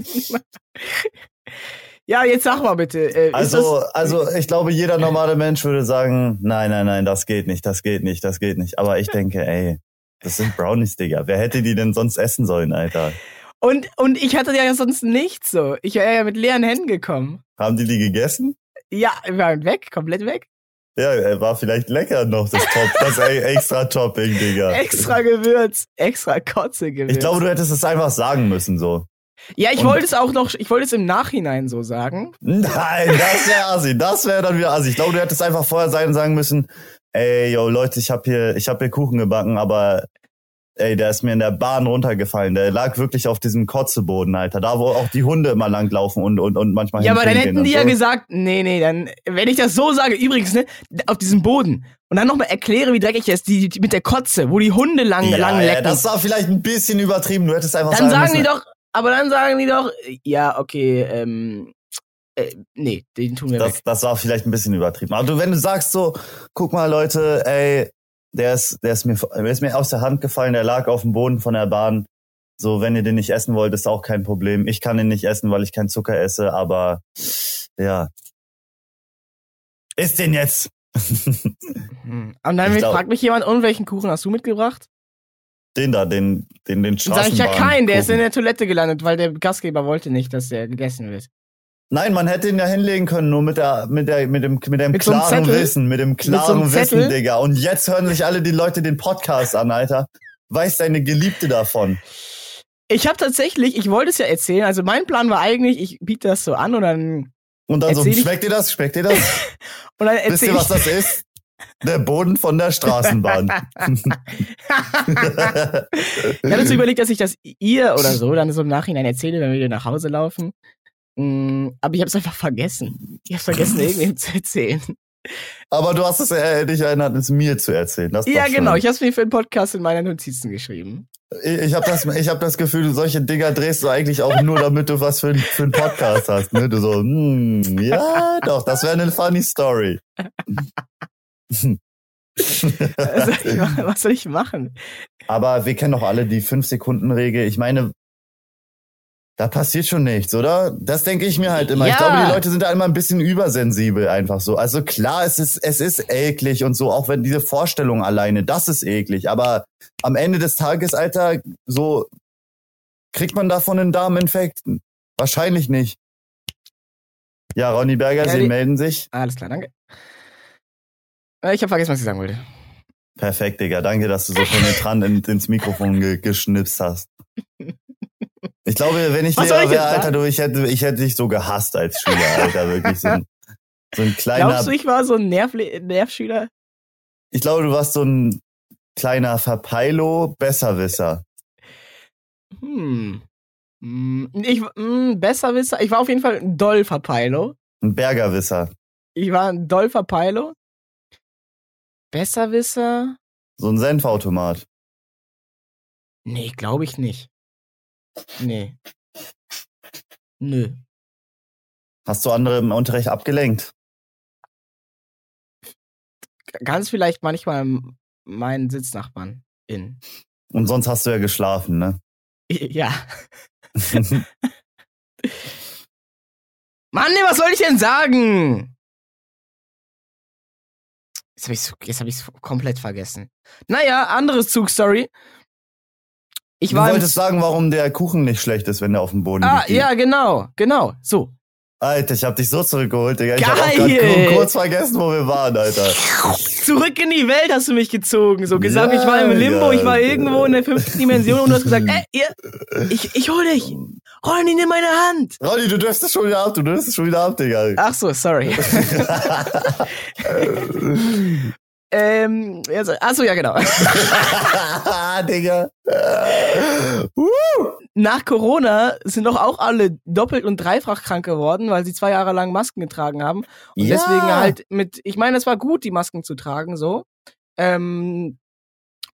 Ja, jetzt sag mal bitte. Äh, Also, also ich glaube, jeder normale Mensch würde sagen, nein, nein, nein, das geht nicht, das geht nicht, das geht nicht. Aber ich denke, ey, das sind Brownies, Digga. Wer hätte die denn sonst essen sollen, Alter? und, und ich hatte ja sonst nichts so. Ich wäre ja mit leeren Händen gekommen. Haben die die gegessen? Ja, wir waren weg, komplett weg. Ja, war vielleicht lecker noch, das Top, das e- <laughs> extra Topping, Digga. Extra Gewürz, extra Kotzegewürz. Ich glaube, du hättest es einfach sagen müssen, so. ja, ich wollte es auch noch, ich wollte es im Nachhinein so sagen. Nein, das wäre assi. Das wäre dann wieder assi. Ich glaube, du hättest einfach vorher sein sagen müssen, ey, yo, Leute, ich habe hier, ich habe hier Kuchen gebacken, aber ey, der ist mir in der Bahn runtergefallen. Der lag wirklich auf diesem Kotzeboden, Alter. Da, wo auch die Hunde immer langlaufen und, und, und manchmal Ja, aber dann hätten die und ja so. gesagt, nee, nee, dann, wenn ich das so sage, übrigens, ne, auf diesem Boden und dann nochmal erkläre, wie dreckig er ist, die, die mit der Kotze, wo die Hunde lang, ja, lang ja, lecken. das war vielleicht ein bisschen übertrieben. Du hättest einfach dann sagen müssen, die doch, aber dann sagen die doch, ja, okay, ähm, äh, nee, den tun wir Das, weg. das war vielleicht ein bisschen übertrieben. Aber du, wenn du sagst so, guck mal, Leute, ey, der ist, der ist mir, der ist mir aus der Hand gefallen, der lag auf dem Boden von der Bahn. So, wenn ihr den nicht essen wollt, ist auch kein Problem. Ich kann den nicht essen, weil ich keinen Zucker esse, aber ja. Isst den jetzt! Hm. Und dann Ich glaub- fragt mich jemand, und welchen Kuchen hast du mitgebracht? den da, den, den, den Dann sage ich ja Straßenbahn. keinen, der ist in der Toilette gelandet, weil der Gastgeber wollte nicht, dass der gegessen wird. Nein, man hätte ihn ja hinlegen können, nur mit der, mit der, mit dem, mit dem Mit so klaren Zettel? Wissen, mit dem so klaren einem Wissen, Zettel? Digga. Und jetzt hören sich alle die Leute den Podcast an, Alter. Weiß deine Geliebte davon? Ich habe tatsächlich, ich wollte es ja erzählen, also mein Plan war eigentlich, ich biete das so an und dann, Und dann so, schmeckt dir das? Schmeckt dir das? <laughs> und dann Wisst ihr, was das ist? Der Boden von der Straßenbahn. <laughs> Ich hatte so überlegt, dass ich das ihr oder so dann so im Nachhinein erzähle, wenn wir wieder nach Hause laufen. Mm, Aber ich habe es einfach vergessen. Ich habe vergessen, irgendwem zu erzählen. Aber du hast es äh, dich erinnert, es mir zu erzählen. Das Ja, schön. genau. Ich habe es mir für den Podcast in meine Notizen geschrieben. Ich, ich habe das, ich hab das Gefühl, solche Dinger drehst du eigentlich auch nur, damit du was für, für einen Podcast hast. Ne? Du so, hm, ja, doch, das wäre eine funny Story. <laughs> Was soll, ich machen? Was soll ich machen? Aber wir kennen doch alle die 5-Sekunden-Regel. Ich meine, da passiert schon nichts, oder? Das denke ich mir halt immer. Ich Ja. glaube, die Leute sind da immer ein bisschen übersensibel einfach so. Also klar, es ist, es ist eklig und so, auch wenn diese Vorstellung alleine, das ist eklig. Aber am Ende des Tages, Alter, so kriegt man davon einen Darminfekt? Wahrscheinlich nicht. Ja, Ronny Berger, Ja, Sie melden sich. Alles klar, danke. Äh, Ich habe vergessen, was ich sagen wollte. Perfekt, Digga. Danke, dass du so penetrant in, ins Mikrofon ge geschnipst hast. <laughs> Ich glaube, wenn ich Was Lehrer wäre, Alter, du, ich hätte, ich hätte dich so gehasst als Schüler, Alter. Wirklich so ein, so ein kleiner. Glaubst du, ich war so ein Nerv Nervschüler? Ich glaube, du warst so ein kleiner Verpeilo, Besserwisser. Hm. Ich, hm, Besserwisser. Ich war auf jeden Fall ein Dolfer-Pilo. Ein Bergerwisser. Ich war ein Dolfer-Pilo. Besserwisser? So ein Senfautomat. Nee, glaube ich nicht. Nee. Nö. Hast du andere im Unterricht abgelenkt? Ganz vielleicht manchmal meinen Sitznachbarn in. Und sonst hast du ja geschlafen, ne? Ja. Mann, was soll ich denn sagen? Jetzt habe ich jetzt hab ich's komplett vergessen. Naja, anderes Zugstory. Ich du war wolltest sagen, warum der Kuchen nicht schlecht ist, wenn der auf dem Boden Ah, liegt. ja, genau, genau. So. Alter, ich hab dich so zurückgeholt, Digga. Ich hab auch Geil! <laughs> kurz vergessen, wo wir waren, Alter. Zurück in die Welt hast du mich gezogen. So gesagt, Ja, ich war im Limbo, ich war ja. irgendwo in der fünften Dimension und du hast gesagt, ey, ihr, ich, ich hol dich. Ronny, nimm meine Hand. Ronny, du dürfst es schon wieder ab, du dürfst es schon wieder ab, Digga. Ach so, sorry. <laughs> ähm, also, ach so, ja, genau. <laughs> Digga. Nach Corona sind doch auch alle doppelt und dreifach krank geworden, weil sie zwei Jahre lang Masken getragen haben. Und Ja. deswegen halt mit, ich meine, es war gut, die Masken zu tragen, so. Ähm,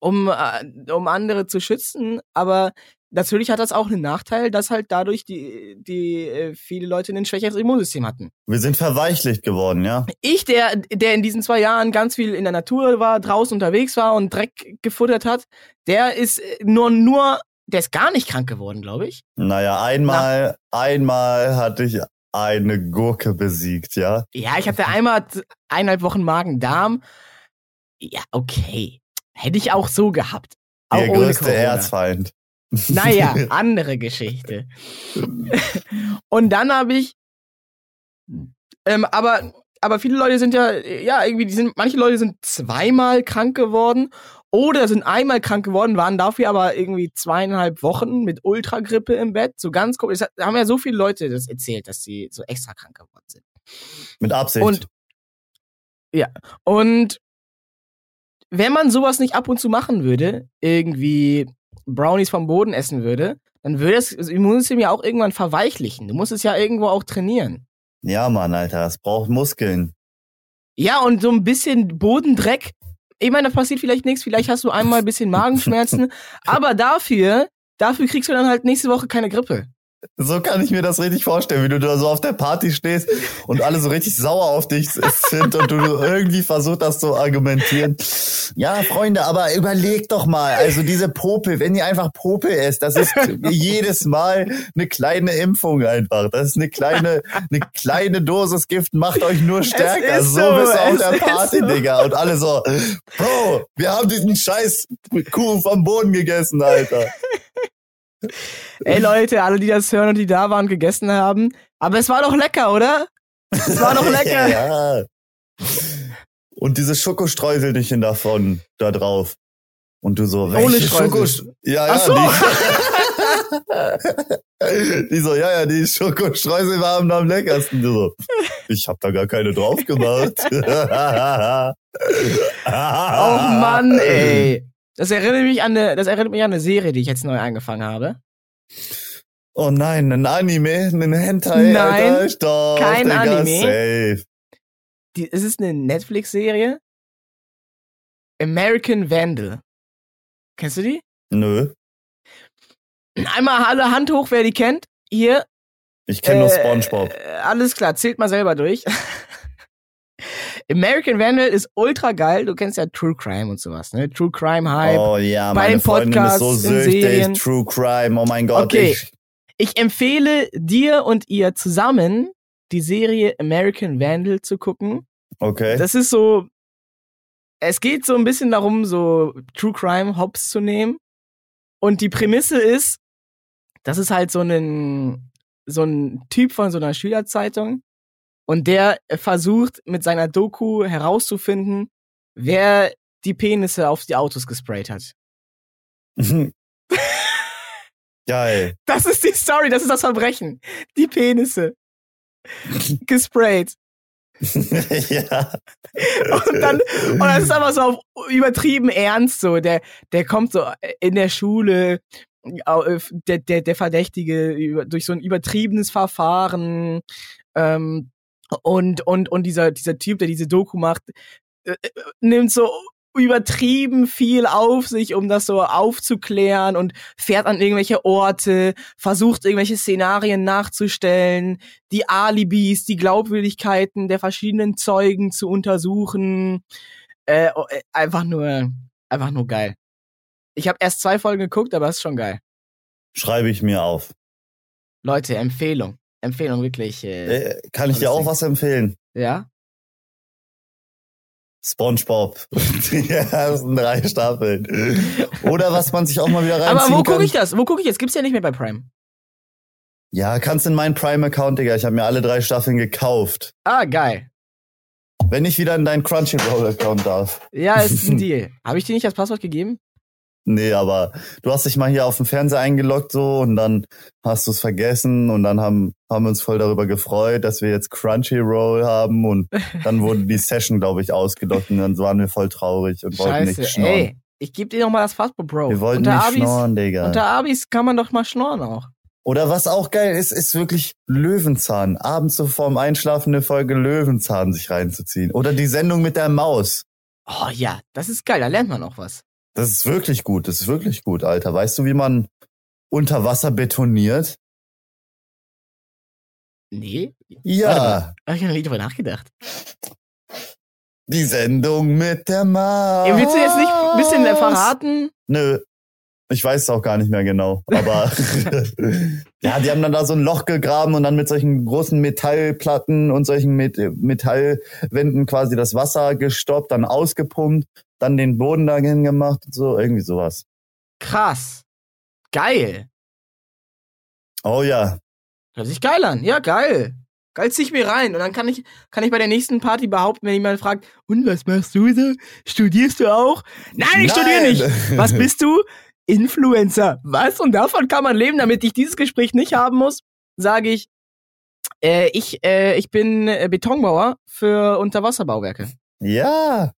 um, äh, um andere zu schützen, aber natürlich hat das auch einen Nachteil, dass halt dadurch die, die äh, viele Leute ein schwächeres Immunsystem hatten. Wir sind verweichlicht geworden, ja? Ich, der, der in diesen zwei Jahren ganz viel in der Natur war, draußen unterwegs war und Dreck gefuttert hat, der ist äh, nur, nur, der ist gar nicht krank geworden, glaube ich. Naja, einmal, einmal hatte ich eine Gurke besiegt, ja? Ja, ich hatte einmal eineinhalb Wochen Magen-Darm. Ja, okay. Hätte ich auch so gehabt. Auch Der größte. Erzfeind. <laughs> Naja, andere Geschichte. <laughs> Und dann habe ich, ähm, aber, aber viele Leute sind ja, ja, irgendwie, die sind, manche Leute sind zweimal krank geworden oder sind einmal krank geworden, waren dafür aber irgendwie zweieinhalb Wochen mit Ultragrippe im Bett. So ganz komisch. Es hat- haben ja so viele Leute das erzählt, dass sie so extra krank geworden sind. Mit Absicht. Und ja, und wenn man sowas nicht ab und zu machen würde, irgendwie Brownies vom Boden essen würde, dann würde das Immunsystem ja auch irgendwann verweichlichen. Du musst es ja irgendwo auch trainieren. ja, Mann, Alter, es braucht Muskeln. Ja, und so ein bisschen Bodendreck. Ich meine, da passiert vielleicht nichts. Vielleicht hast du einmal ein bisschen Magenschmerzen. <laughs> aber dafür, dafür kriegst du dann halt nächste Woche keine Grippe. So kann ich mir das richtig vorstellen, wie du da so auf der Party stehst und alle so richtig sauer auf dich sind und du irgendwie versuchst, das zu argumentieren. Ja, Freunde, aber überleg doch mal, also diese Popel, wenn ihr einfach Popel esst, das ist jedes Mal eine kleine Impfung einfach. Das ist eine kleine, eine kleine Dosis Gift, macht euch nur stärker. So so, bist du auf der Party, so. Digga. Und alle so, Bro, wir haben diesen scheiß Kuchen vom Boden gegessen, Alter. Ey Leute, alle, die das hören und die da waren, gegessen haben. Aber es war doch lecker, oder? Es war doch <laughs> lecker. ja. Und diese Schokostreuselchen davon da drauf. Und du so, welche Streusel. Schoko... Ja, ja, Ach so. die, <laughs> die so, ja, ja, die Schokostreusel waren am leckersten. Du so, ich hab da gar keine drauf gemacht. <laughs> Oh Mann, ey. Das erinnert mich an eine, das erinnert mich an eine Serie, die ich jetzt neu angefangen habe. Oh nein, ein Anime, ein Hentai, Nein, Alter, Stopp, kein Digga, Anime. Safe. Die, es ist eine Netflix-Serie. American Vandal. Kennst du die? Nö, Einmal alle Hand hoch, wer die kennt. Hier. ich kenne nur Äh, Spongebob. Äh, alles klar, zählt mal selber durch. <laughs> American Vandal ist ultra geil. Du kennst ja True Crime und sowas, ne? True Crime Hype. Oh ja, bei meine den Freundin ist so Podcasts, süchtig. True Crime, oh mein Gott. Okay. Ich, Ich empfehle dir und ihr zusammen die Serie American Vandal zu gucken. okay. Das ist so. Es geht so ein bisschen darum, so True Crime Hops zu nehmen. Und die Prämisse ist, das ist halt so ein, so ein Typ von so einer Schülerzeitung. Und der versucht mit seiner Doku herauszufinden, wer die Penisse auf die Autos gesprayt hat. <laughs> Geil. Das ist die Story, das ist das Verbrechen. Die Penisse. <laughs> Gesprayt. ja. <laughs> Und dann, und das ist aber so auf übertrieben ernst so. Der, der kommt so in der Schule, äh, der, der, der Verdächtige durch so ein übertriebenes Verfahren, ähm, und, und, und dieser, dieser Typ, der diese Doku macht, äh, äh, nimmt so übertrieben viel auf sich, um das so aufzuklären und fährt an irgendwelche Orte, versucht irgendwelche Szenarien nachzustellen, die Alibis, die Glaubwürdigkeiten der verschiedenen Zeugen zu untersuchen. Äh, oh, äh, einfach nur, einfach nur geil. Ich habe erst zwei Folgen geguckt, aber es ist schon geil. Schreibe ich mir auf. Leute, Empfehlung. Empfehlung wirklich. Äh, Äh, kann ich dir auch was empfehlen? ja? SpongeBob. <laughs> Die ersten drei Staffeln. Oder was man sich auch mal wieder reinziehen Aber wo kann. gucke ich das? Wo gucke ich jetzt? Gibt's ja nicht mehr bei Prime. Ja, kannst in meinen Prime-Account, Digga. Ich habe mir alle drei Staffeln gekauft. Ah, geil. Wenn ich wieder in deinen Crunchyroll-Account darf. Ja, ist ein <laughs> Deal. Habe ich dir nicht das Passwort gegeben? Nee, aber du hast dich mal hier auf dem Fernseher eingeloggt so und dann hast du es vergessen und dann haben, haben wir uns voll darüber gefreut, dass wir jetzt Crunchyroll haben und <laughs> dann wurde die Session, glaube ich, ausgeloggt und dann waren wir voll traurig und wollten Scheiße. nicht schnorren. Ey, ich gebe dir noch mal das Passwort, Bro. wir wollten unter nicht Abis, schnorren, Digga. Unter Abis kann man doch mal schnorren auch. Oder was auch geil ist, ist wirklich Löwenzahn. Abends so vorm Einschlafen eine Folge Löwenzahn sich reinzuziehen. Oder die Sendung mit der Maus. Oh ja, das ist geil, da lernt man auch was. Das ist wirklich gut, das ist wirklich gut, Alter. Weißt du, wie man unter Wasser betoniert? Nee, Ja, hab ich noch nie drüber nachgedacht. die Sendung mit der Maus. Ey, willst du jetzt nicht ein bisschen äh, verraten? Nö. Ich weiß es auch gar nicht mehr genau. Aber <laughs> <laughs> ja, die haben dann da so ein Loch gegraben und dann mit solchen großen Metallplatten und solchen Met Metallwänden quasi das Wasser gestoppt, dann ausgepumpt, dann den Boden dahin gemacht und so, irgendwie sowas. Krass. Geil. Oh ja. Hört sich geil an. Ja, geil. Geil zieh ich mir rein. Und dann kann ich, kann ich bei der nächsten Party behaupten, wenn jemand fragt, und was machst du so? Studierst du auch? Nein, ich studiere Nein. nicht. Was <laughs> bist du? Influencer. Was? Und davon kann man leben, damit ich dieses Gespräch nicht haben muss, sage ich, äh, ich, äh, ich bin äh, Betonbauer für Unterwasserbauwerke. Ja.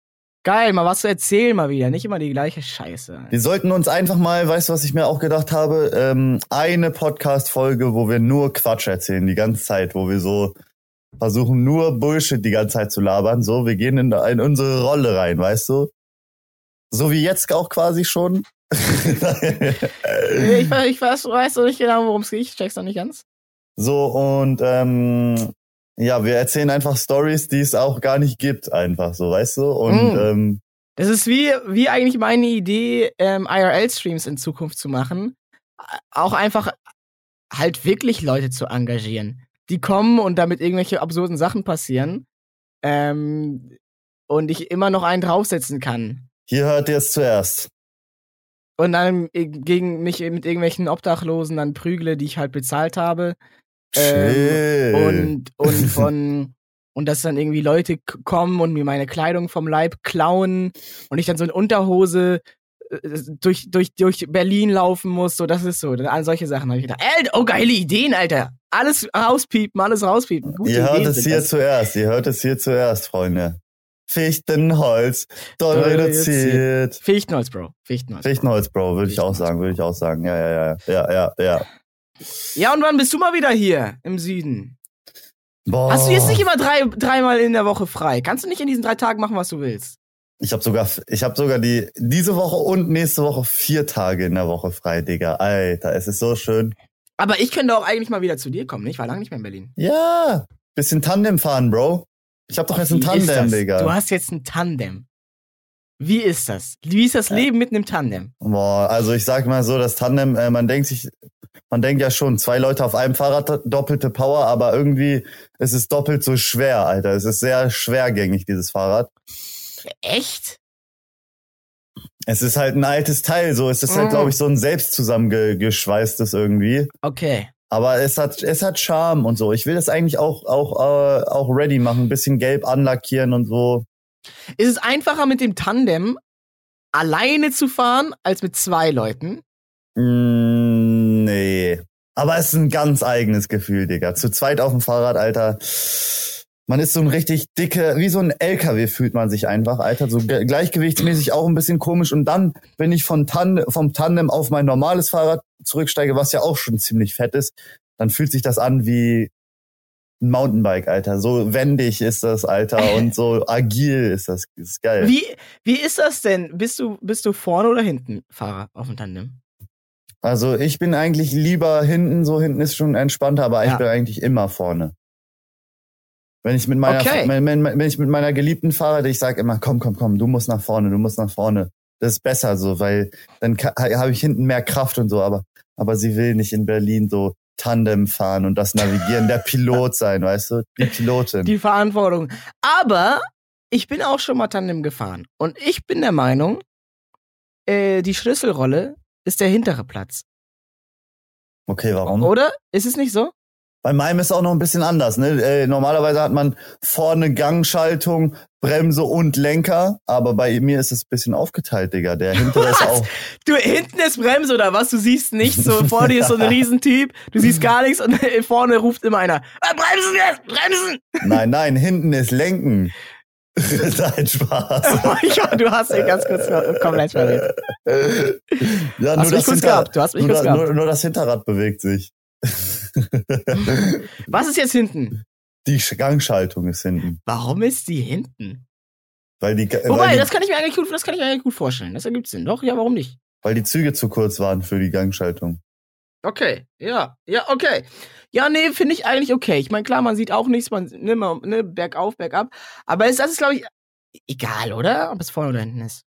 Geil, mal was zu erzählen mal wieder. Nicht immer die gleiche Scheiße. Wir sollten uns einfach mal, weißt du, was ich mir auch gedacht habe, ähm, eine Podcast-Folge, wo wir nur Quatsch erzählen, die ganze Zeit, wo wir so versuchen, nur Bullshit die ganze Zeit zu labern. So, wir gehen in, in unsere Rolle rein, weißt du? So wie jetzt auch quasi schon. <laughs> Ich, weiß- ich weiß, weiß noch nicht genau, worum es geht. Ich check's noch nicht ganz. so, und ähm, ja, wir erzählen einfach Stories, die es auch gar nicht gibt, einfach so, weißt du? Und Mm. ähm, Das ist wie, wie eigentlich meine Idee, ähm, IRL-Streams in Zukunft zu machen. Auch einfach halt wirklich Leute zu engagieren. Die kommen und damit irgendwelche absurden Sachen passieren. Ähm, und ich immer noch einen draufsetzen kann. hier hört ihr es zuerst. Und dann äh, gegen mich mit irgendwelchen Obdachlosen dann prügle, die ich halt bezahlt habe. Chill. Ähm, und, und <laughs> von und dass dann irgendwie Leute kommen und mir meine Kleidung vom Leib klauen und ich dann so in Unterhose äh, durch, durch, durch Berlin laufen muss, so das ist so. Dann all solche Sachen habe ich gedacht. Alter, oh, geile Ideen, Alter. Alles rauspiepen, alles rauspiepen. Gute Ihr hört es hier das. zuerst, ihr hört es hier zuerst, Freunde. Fichtenholz, doll reduziert. Fichtenholz, Bro. Fichtenholz. Fichtenholz, Bro, würde ich auch sagen, würde ich auch sagen. Ja, ja, ja, ja, ja, ja. Ja, und wann bist du mal wieder hier im Süden? Boah. Hast du jetzt nicht immer drei, dreimal in der Woche frei? Kannst du nicht in diesen drei Tagen machen, was du willst? Ich habe sogar, ich habe sogar die diese Woche und nächste Woche vier Tage in der Woche frei, Digga. Alter, es ist so schön. Aber ich könnte auch eigentlich mal wieder zu dir kommen. ne? Ich war lange nicht mehr in Berlin. Ja, bisschen Tandem fahren, Bro. Ich habe doch jetzt ein Tandem? Digga. Du hast jetzt ein Tandem. Wie ist das? Wie ist das Leben mit einem Tandem? Boah, also ich sag mal so, das Tandem, äh, man denkt sich, man denkt ja schon, zwei Leute auf einem Fahrrad, doppelte Power, aber irgendwie ist es doppelt so schwer, Alter. Es ist sehr schwergängig, dieses Fahrrad. Echt? Es ist halt ein altes Teil, so. Es ist halt, Mm. glaube ich, so ein selbst zusammengeschweißtes irgendwie. Okay. Aber es hat, es hat Charme und so. Ich will das eigentlich auch, auch, äh, auch ready machen, ein bisschen gelb anlackieren und so. Ist es einfacher mit dem Tandem alleine zu fahren als mit zwei Leuten? Mm, nee. Aber es ist ein ganz eigenes Gefühl, Digga. Zu zweit auf dem Fahrrad, Alter. Man ist so ein richtig dicke, wie so ein LKW fühlt man sich einfach, Alter. So ge- gleichgewichtsmäßig auch ein bisschen komisch. Und dann, wenn ich von Tan vom Tandem auf mein normales Fahrrad zurücksteige, was ja auch schon ziemlich fett ist, dann fühlt sich das an wie ein Mountainbike, Alter. So wendig ist das, Alter. Und so <laughs> agil ist das. ist geil. Wie, wie ist das denn? Bist du, bist du vorne oder hinten Fahrer auf dem Tandem? Also ich bin eigentlich lieber hinten, so hinten ist schon entspannter, aber Ja. ich bin eigentlich immer vorne. Wenn ich mit meiner, Okay. wenn, wenn, wenn ich mit meiner Geliebten fahre, ich sage immer, komm, komm, komm, du musst nach vorne, du musst nach vorne. Das ist besser so, weil dann habe ich hinten mehr Kraft und so, aber, aber sie will nicht in Berlin so Tandem fahren und das Navigieren, der Pilot sein, weißt du, die Pilotin. Die Verantwortung. Aber ich bin auch schon mal Tandem gefahren. Und ich bin der Meinung, äh, die Schlüsselrolle ist der hintere Platz. okay, warum? Oder? Ist es nicht so? Bei meinem ist auch noch ein bisschen anders. Ne? Äh, normalerweise hat man vorne Gangschaltung, Bremse und Lenker, aber bei mir ist es ein bisschen aufgeteilt, Digga. Der hintere ist auch. Du, hinten ist Bremse oder was? Du siehst nichts. So, <laughs> vor dir ist so ein Riesentyp. Du siehst gar nichts und <laughs> vorne ruft immer einer, "Ah, bremsen jetzt, bremsen! Nein, nein, hinten ist Lenken. <laughs> Nein, Spaß. Oh, ich, du hast mich ganz kurz komplett verwirrt. Ja, Hast mich kurz gehabt, du hast mich nur, kurz da- gehabt. nur, nur das Hinterrad bewegt sich. <laughs> Was ist jetzt hinten? Die Sch- Gangschaltung ist hinten. Warum ist die hinten? Weil die, Wobei, weil die, das kann ich mir eigentlich gut, das kann ich mir eigentlich gut vorstellen. Das ergibt Sinn. Doch, ja, warum nicht? weil die Züge zu kurz waren für die Gangschaltung. Okay, ja, ja, okay. Ja, nee, finde ich eigentlich okay. Ich meine, klar, man sieht auch nichts, man ne, man- ne, bergauf, bergab. Aber es, das ist, glaube ich, egal, oder? Ob es vorne oder hinten ist.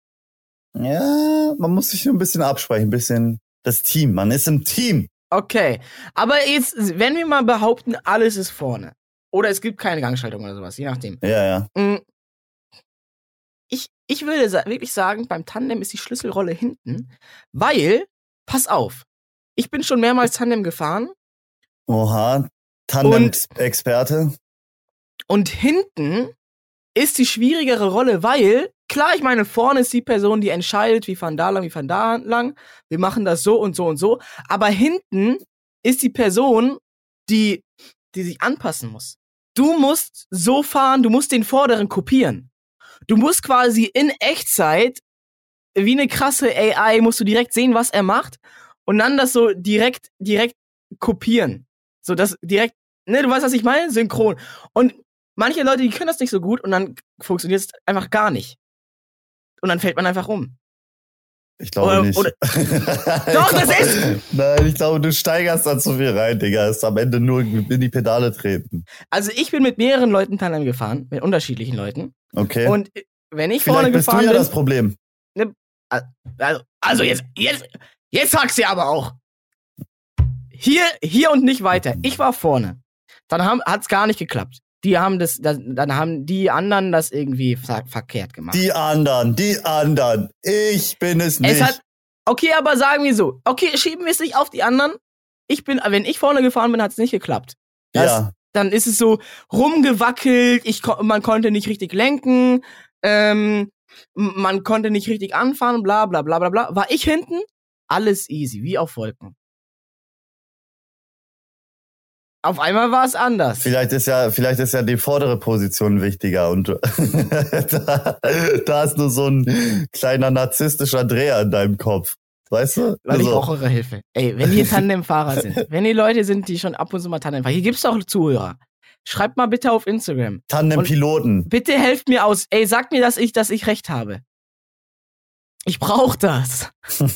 Ja, man muss sich nur ein bisschen absprechen, ein bisschen das Team. Man ist im Team. Okay. Aber jetzt, wenn wir mal behaupten, alles ist vorne. Oder es gibt keine Gangschaltung oder sowas, je nachdem. Ja, ja. Mm, Ich, ich würde sa wirklich sagen, beim Tandem ist die Schlüsselrolle hinten, weil, pass auf, ich bin schon mehrmals Tandem gefahren Oha. Tandem-Experte. und hinten ist die schwierigere Rolle, weil, klar, ich meine, vorne ist die Person, die entscheidet, wie fahren da lang, wie fahren da lang, wir machen das so und so und so, aber hinten ist die Person, die, die sich anpassen muss. Du musst so fahren, du musst den Vorderen kopieren. Du musst quasi in Echtzeit, wie eine krasse AI, musst du direkt sehen, was er macht und dann das so direkt, direkt kopieren. So das direkt, ne, du weißt, was ich meine? Synchron. Und manche Leute, die können das nicht so gut und dann funktioniert es einfach gar nicht. Und dann fällt man einfach um. Ich glaube Oder- nicht. oder- <laughs> Doch, das ist- Nein, ich glaube, du steigerst da zu viel rein, Digga. Es ist am Ende nur in die Pedale treten. Also ich bin mit mehreren Leuten Tandem gefahren, mit unterschiedlichen Leuten. Okay. Und äh, wenn ich vorne Vielleicht bist du gefahren ja bin, das Problem. also, also jetzt, jetzt, jetzt sagst du aber auch. Hier, hier und nicht weiter. Ich war vorne. Dann haben, hat's gar nicht geklappt. Die haben das, das, dann haben die anderen das irgendwie ver verkehrt gemacht. Die anderen, die anderen. Ich bin es nicht. Es hat, okay, aber sagen wir so, okay, schieben wir es nicht auf die anderen. Ich bin, wenn ich vorne gefahren bin, hat's nicht geklappt. Das, ja. Dann ist es so rumgewackelt, ich, man konnte nicht richtig lenken, ähm, man konnte nicht richtig anfahren, bla bla bla bla bla. War ich hinten? Alles easy, wie auf Wolken. Auf einmal war es anders. Vielleicht ist ja, vielleicht ist ja die vordere Position wichtiger und <laughs> da, da ist nur so ein kleiner narzisstischer Dreher in deinem Kopf. Weißt du? Weil ich So. brauche eure Hilfe. Ey, wenn hier Tandemfahrer sind, <laughs> wenn hier Leute sind, die schon ab und zu mal Tandem fahren, hier gibt's auch Zuhörer. Schreibt mal bitte auf Instagram. Tandem-Piloten. Bitte helft mir aus. Ey, sagt mir, dass ich, dass ich recht habe. Ich brauche das. <laughs>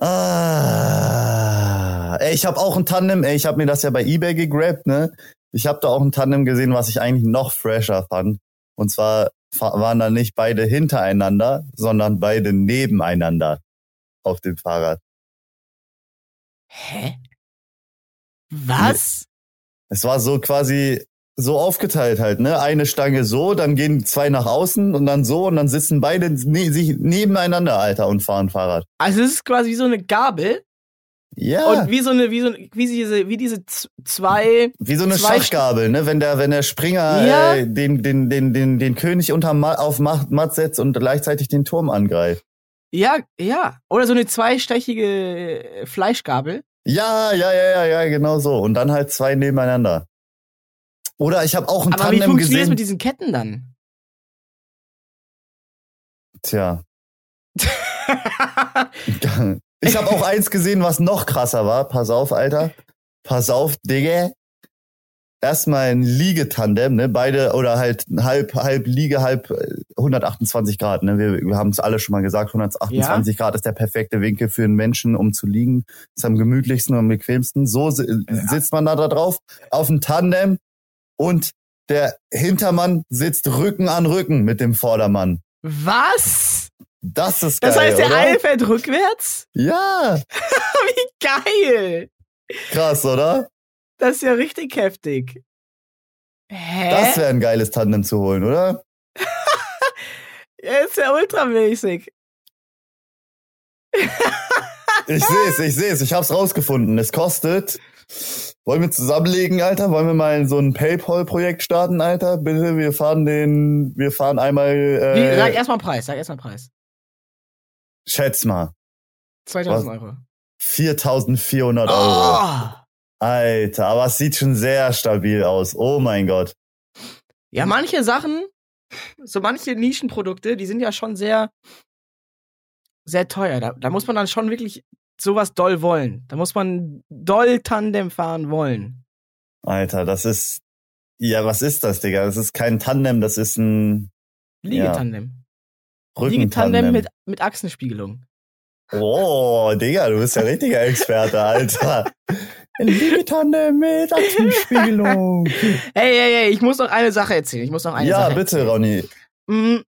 ah, ey, ich habe auch ein Tandem, ey, ich habe mir das ja bei eBay gegrabt, ne? Ich habe da auch ein Tandem gesehen, was ich eigentlich noch fresher fand. Und zwar waren da nicht beide hintereinander, sondern beide nebeneinander auf dem Fahrrad. Hä? Was? Es war so quasi so aufgeteilt halt, ne? Eine Stange so, dann gehen zwei nach außen und dann so und dann sitzen beide ne sich nebeneinander, Alter, und fahren Fahrrad. Also es ist quasi wie so eine Gabel. Ja. Und wie so eine, wie so wie diese, wie diese zwei, Wie so eine Zwei Schachgabel, ne? Wenn der, wenn der Springer Ja. äh, den, den, den, den, den König unter Ma auf Matt, Matt setzt und gleichzeitig den Turm angreift. ja, ja, oder so eine zweistechige Fleischgabel. Ja, ja, ja, ja, ja, genau so. Und dann halt zwei nebeneinander. Oder ich habe auch ein Aber wie Tandem funktioniert das gesehen. mit diesen Ketten dann? Tja. <laughs> <laughs> <laughs> Ich habe auch eins gesehen, was noch krasser war. Pass auf, Alter. Pass auf, Digga. Erstmal ein Liegetandem, ne? Beide oder halt halb, halb Liege, halb äh, 128 Grad, ne? Wir, wir haben es alle schon mal gesagt, 128 Grad ist der perfekte Winkel für einen Menschen, um zu liegen. Ist am gemütlichsten und am bequemsten. So si sitzt man da, da drauf, auf dem Tandem und der Hintermann sitzt Rücken an Rücken mit dem Vordermann. Was? Das ist Das geil, heißt, der oder? eine fährt rückwärts? Ja, <laughs> Wie geil! krass, oder? Das ist ja richtig heftig. Hä? Das wäre ein geiles Tandem zu holen, oder? Ja, <laughs> ist ja ultramäßig. Ich sehe es, ich sehe es, ich hab's rausgefunden. Es kostet. Wollen wir zusammenlegen, Alter? Wollen wir mal so ein PayPal-Projekt starten, Alter? Bitte, wir fahren den, wir fahren einmal. Wie, sag Äh, erstmal Preis, sag erstmal Preis. schätz mal, 2000 Was? Euro. 4.400 Euro. Oh. Alter, aber es sieht schon sehr stabil aus. Oh mein Gott. Ja, manche Sachen, so manche Nischenprodukte, die sind ja schon sehr, sehr teuer. Da, da muss man dann schon wirklich sowas doll wollen. Da muss man doll Tandem fahren wollen. Alter, das ist. Ja, was ist das, Digga? Das ist kein Tandem, das ist ein Liegetandem. Rückentandem. Liegetandem mit, mit Achsenspiegelung. Oh, Digga, du bist ja richtiger Experte, Alter. <laughs> Liegetandem mit Achsenspiegelung. Hey, hey, hey, ich muss noch eine Sache erzählen. Ich muss noch eine Ja, Sache bitte, erzählen. Ronny. Mhm.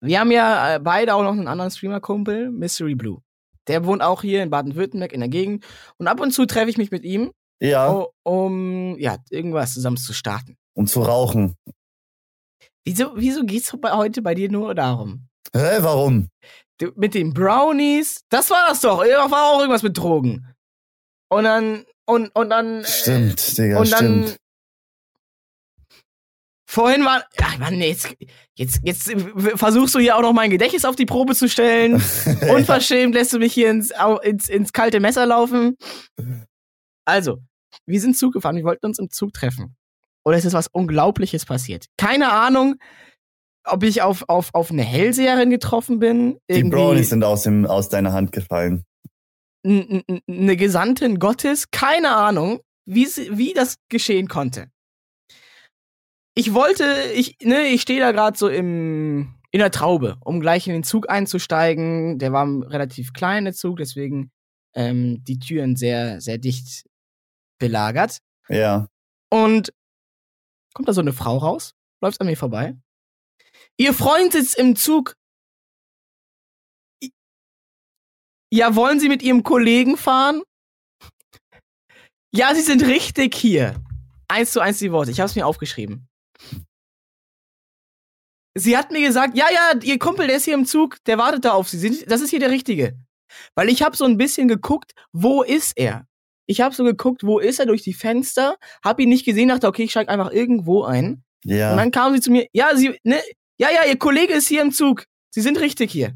Wir haben ja äh, beide auch noch einen anderen Streamer-Kumpel, Mystery Blue. Der wohnt auch hier in Baden-Württemberg in der Gegend. Und ab und zu treffe ich mich mit ihm, Ja, um ja, irgendwas zusammen zu starten. um zu rauchen. Wieso, wieso geht's heute bei dir nur darum? Hä, warum? Du, mit den Brownies, das war das doch. Da war auch irgendwas mit Drogen. Und dann, und, und dann. äh, Stimmt, Digga, und dann. stimmt. Vorhin war. Ach Mann, jetzt, jetzt, jetzt versuchst du hier auch noch mein Gedächtnis auf die Probe zu stellen. <laughs> Unverschämt lässt du mich hier ins, ins, ins kalte Messer laufen. Also, wir sind Zug gefahren, wir wollten uns im Zug treffen. Und es ist was Unglaubliches passiert. Keine Ahnung, ob ich auf, auf, auf eine Hellseherin getroffen bin. Die irgendwie Brownies sind aus, dem, aus deiner Hand gefallen. eine Gesandtin Gottes. Keine Ahnung, wie, wie das geschehen konnte. Ich wollte, ich, ne, ich stehe da gerade so im, in der Traube, um gleich in den Zug einzusteigen. Der war ein relativ klein, der Zug, deswegen ähm, die Türen sehr, sehr dicht belagert. Ja. Und kommt da so eine Frau raus, läuft an mir vorbei. Ihr Freund sitzt im Zug. Ja, wollen Sie mit Ihrem Kollegen fahren? Ja, Sie sind richtig hier. Eins zu eins die Worte. Ich habe es mir aufgeschrieben. Sie hat mir gesagt, ja, ja, Ihr Kumpel, der ist hier im Zug, der wartet da auf Sie. Das ist hier der Richtige. Weil ich habe so ein bisschen geguckt, wo ist er? Ich habe so geguckt, wo ist er durch die Fenster, hab ihn nicht gesehen, dachte, okay, ich steig einfach irgendwo ein. Und Ja. dann kam sie zu mir, ja, sie, ne, ja, ja, ihr Kollege ist hier im Zug. Sie sind richtig hier.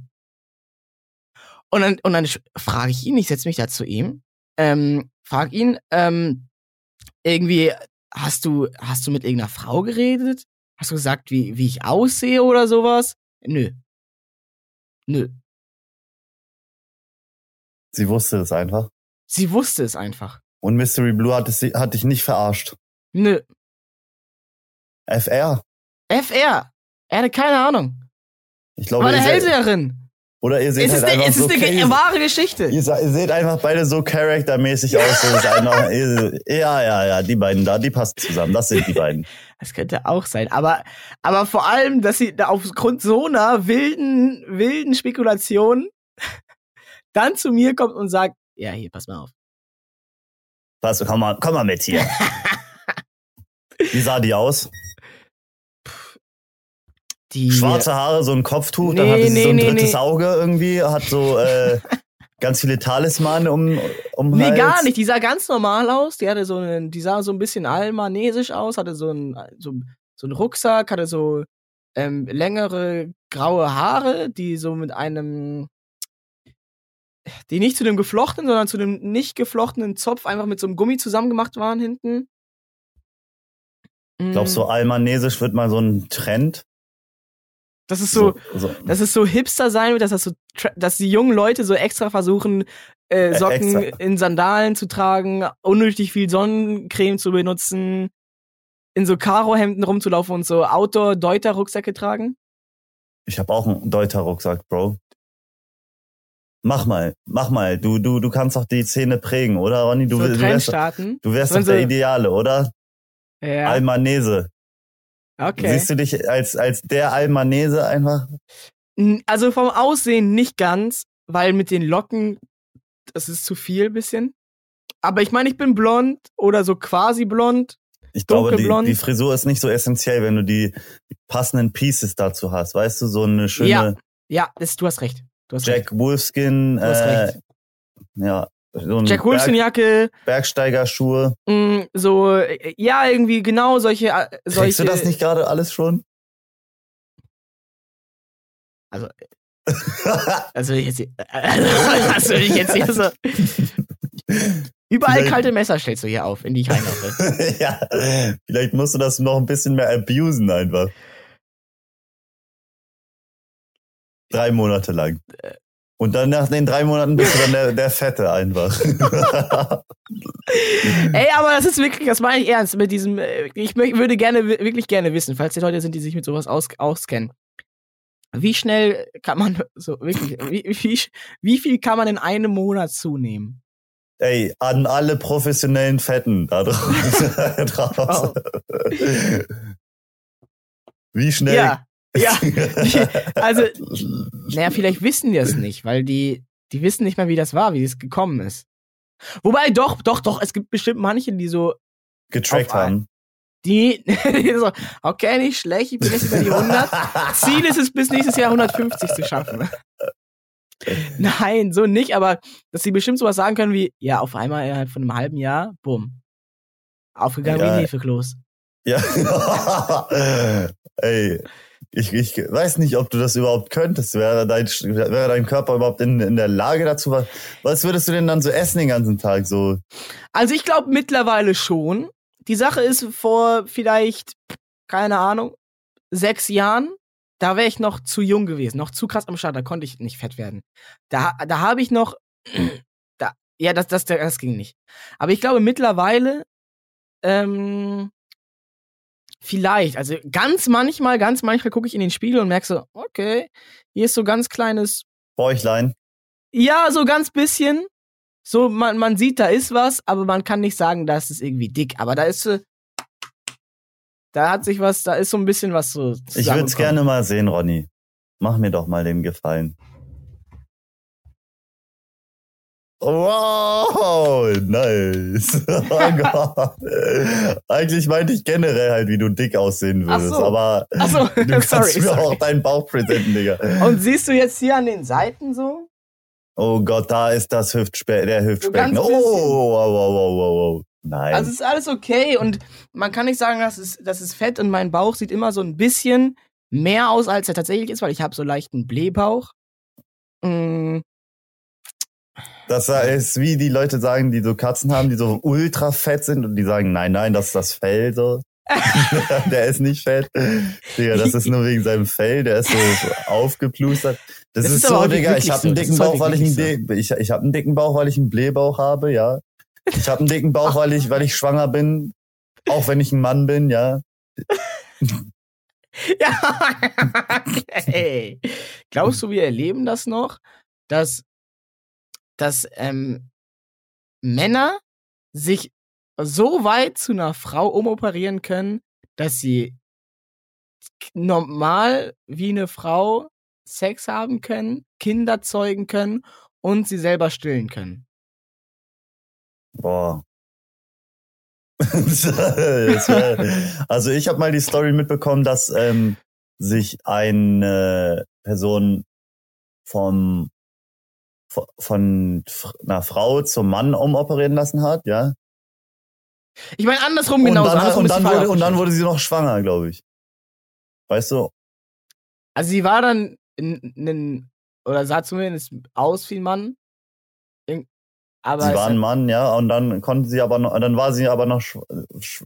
Und dann, und dann frage ich ihn, ich setze mich da zu ihm, ähm, frag ihn, ähm, irgendwie, hast du, hast du mit irgendeiner Frau geredet? Hast du gesagt, wie, wie ich aussehe oder sowas? Nö. Nö. Sie wusste es einfach. Sie wusste es einfach. Und Mystery Blue hat, es, hat dich nicht verarscht. Nö. FR. FR. Er hatte keine Ahnung. Ich glaube, War eine Hellseherin. Oder ihr seht Es ist, halt eine, einfach es ist so eine wahre Geschichte. Ihr, ihr seht einfach beide so charaktermäßig aus. Ist einfach, <laughs> ihr- ja, ja, ja, die beiden da, die passen zusammen. Das sind die beiden. <laughs> Das könnte auch sein. Aber, aber vor allem, dass sie da aufgrund so einer wilden, wilden Spekulation <laughs> dann zu mir kommt und sagt, ja, hier, pass mal auf. Was, komm mal, komm mal mit hier. Wie sah die aus? Die, Schwarze Haare, so ein Kopftuch, dann Nee, hatte sie nee, so ein nee, drittes. Auge irgendwie, hat so, äh, <laughs> ganz viele Talismane um, um Nee, Hals. gar nicht. Die sah ganz normal aus. Die hatte so einen, die sah so ein bisschen almanesisch aus, hatte so einen, so, so einen Rucksack, hatte so ähm, längere graue Haare, die so mit einem, die nicht zu dem geflochtenen, sondern zu dem nicht geflochtenen Zopf einfach mit so einem Gummi zusammengemacht waren hinten. Ich glaube, so Mm, almanesisch wird mal so ein Trend. Das ist so, so. dass es so hipster sein wird, dass das so, dass die jungen Leute so extra versuchen, äh, Äh, Socken extra. in Sandalen zu tragen, unnötig viel Sonnencreme zu benutzen, in so Karohemden rumzulaufen und so Outdoor-Deuter-Rucksäcke tragen. Ich habe auch einen Deuter-Rucksack, Bro. Mach mal, mach mal. Du, du, du kannst doch die Szene prägen, oder, Ronny? Du, so du wärst, du wärst doch der so- Ideale, oder? Ja, Almanese. Okay. Siehst du dich als, als der Almanese einfach? Also vom Aussehen nicht ganz, weil mit den Locken, das ist zu viel bisschen. Aber ich meine, ich bin blond oder so quasi blond. Ich glaube, die, die Frisur ist nicht so essentiell, wenn du die passenden Pieces dazu hast. Weißt du, so eine schöne Ja. Ja, das, du hast recht. Du hast recht. Jack Wolfskin, Du hast äh, recht. ja, so Jack Berg, Jacke, Bergsteigerschuhe. mh, so, äh, ja, irgendwie genau solche, äh, solche. Kriegst du das nicht gerade alles schon? Also, Also ich jetzt <laughs> also, ich jetzt hier so? Überall Vielleicht- kalte Messer stellst du hier auf, in die ich reinlaufe. <laughs> ja, vielleicht musst du das noch ein bisschen mehr abusen einfach. Drei Monate lang. Und dann nach den drei Monaten bist du dann der, der Fette einfach. <laughs> Ey, aber das ist wirklich, das meine ich ernst mit diesem, äh, ich würde gerne, wirklich gerne wissen, falls die Leute sind, die sich mit sowas aus, auskennen. Wie schnell kann man, <laughs> so wirklich, wie, wie, wie viel kann man in einem Monat zunehmen? Ey, an alle professionellen Fetten da <laughs> draußen. draußen. Wie schnell? Ja, ja. <laughs> also, <laughs> naja, vielleicht wissen die es nicht, weil die, die wissen nicht mehr, wie das war, wie es gekommen ist. Wobei, doch, doch, doch, es gibt bestimmt manche, die so, getrackt haben. die, <laughs> die so, okay, nicht schlecht, ich bin jetzt über die 100. Ziel ist es, bis nächstes Jahr 150 zu schaffen. Nein, so nicht, aber dass sie bestimmt sowas sagen können wie, ja, auf einmal innerhalb von einem halben Jahr, bumm. Aufgegangen Ja. wie Hefeklos. Ja. Ey, ich, ich weiß nicht, ob du das überhaupt könntest. Wäre dein, wäre dein Körper überhaupt in, in der Lage dazu? Was, was würdest du denn dann so essen den ganzen Tag? So, Also ich glaube mittlerweile schon. Die Sache ist vor vielleicht, keine Ahnung, sechs Jahren, da wäre ich noch zu jung gewesen, noch zu krass am Start, da konnte ich nicht fett werden. Da, da habe ich noch, <clears throat> da, ja, das, das, das ging nicht. Aber ich glaube mittlerweile, ähm, vielleicht, also ganz manchmal, ganz manchmal gucke ich in den Spiegel und merke so, okay, hier ist so ganz kleines Bäuchlein. ja, so ganz bisschen. So, man, man sieht, da ist was, aber man kann nicht sagen, das ist irgendwie dick. Aber da ist, äh, da hat sich was, da ist so ein bisschen was so. Ich würde es gerne mal sehen, Ronny. Mach mir doch mal den Gefallen. Wow, nice. <laughs> Oh <laughs> Gott. Eigentlich meinte ich generell halt, wie du dick aussehen würdest, so. aber Ach so, <laughs> du kannst sorry, mir sorry. auch deinen Bauch präsenten, Digga. Und siehst du jetzt hier an den Seiten so? Oh Gott, da ist das Hüftspe der Hüftspecken. ganz Oh, wow, wow, wow, wow, wow. Nein. Also ist alles okay und man kann nicht sagen, das ist, das ist fett und mein Bauch sieht immer so ein bisschen mehr aus, als er tatsächlich ist, weil ich habe so leichten Blähbauch. Mm, das ist wie die Leute sagen, die so Katzen haben, die so ultra fett sind und die sagen, nein, nein, das ist das Fell so. <laughs> der ist nicht fett. Digga, das ist nur wegen seinem Fell, der ist so aufgeplustert. Das, Das ist, ist so, Digga, ich habe so. einen dicken Bauch, weil ich einen, Di ich, ich habe einen dicken Bauch, weil ich einen Blähbauch habe, ja. Ich habe einen dicken Bauch, weil ich, weil ich schwanger bin, auch wenn ich ein Mann bin, ja. <laughs> Ja, okay. Glaubst du, wir erleben das noch, dass, dass ähm, Männer sich so weit zu einer Frau umoperieren können, dass sie normal wie eine Frau Sex haben können, Kinder zeugen können und sie selber stillen können? Boah. <laughs> Also ich habe mal die Story mitbekommen, dass ähm, sich eine Person vom von einer Frau zum Mann umoperieren lassen hat, ja. Ich meine, andersrum Und genauso. dann, und, dann wurde, und dann wurde sie noch schwanger, glaube ich. Weißt du? Also sie war dann in, in, oder sah zumindest aus wie ein Mann. Aber sie war ein Mann, ja, und dann konnte sie aber noch, dann war sie aber noch,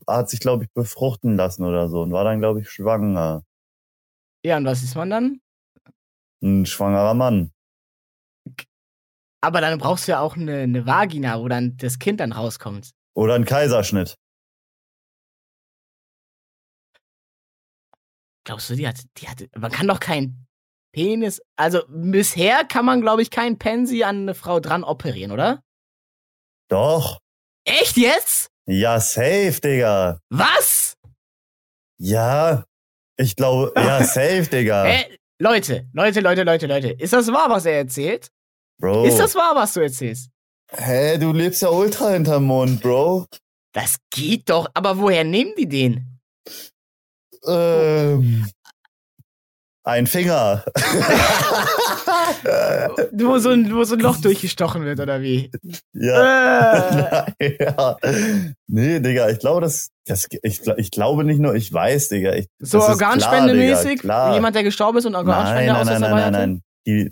hat sich, glaube ich, befruchten lassen oder so und war dann, glaube ich, schwanger. ja, und was ist man dann? Ein schwangerer Mann. Aber dann brauchst du ja auch eine, eine Vagina, wo dann das Kind dann rauskommt. Oder ein Kaiserschnitt. Glaubst du, die hat, die hat, man kann doch keinen Penis, also bisher kann man, glaube ich, keinen Pensi an eine Frau dran operieren, oder? Doch. Echt jetzt? Ja, safe, Digga. Was? Ja. Ich glaube, ja, <laughs> safe, Digga. Hä? Leute, Leute, Leute, Leute, Leute. Ist das wahr, was er erzählt? Bro. Ist das wahr, was du erzählst? Hä, du lebst ja ultra hinterm Mond, Bro. Das geht doch, aber woher nehmen die den? Ähm. Ein Finger. <laughs> Wo so ein, wo so ein Loch durchgestochen wird, oder wie? ja. Äh, <laughs> ja. Nee, Digga, ich glaube, das, das ich, ich glaube nicht nur, ich weiß, Digga. Ich, so Organspendemäßig, klar, Digga, jemand, der gestorben ist und. Organspende Nein, nein, nein, nein, nein, nein. Die,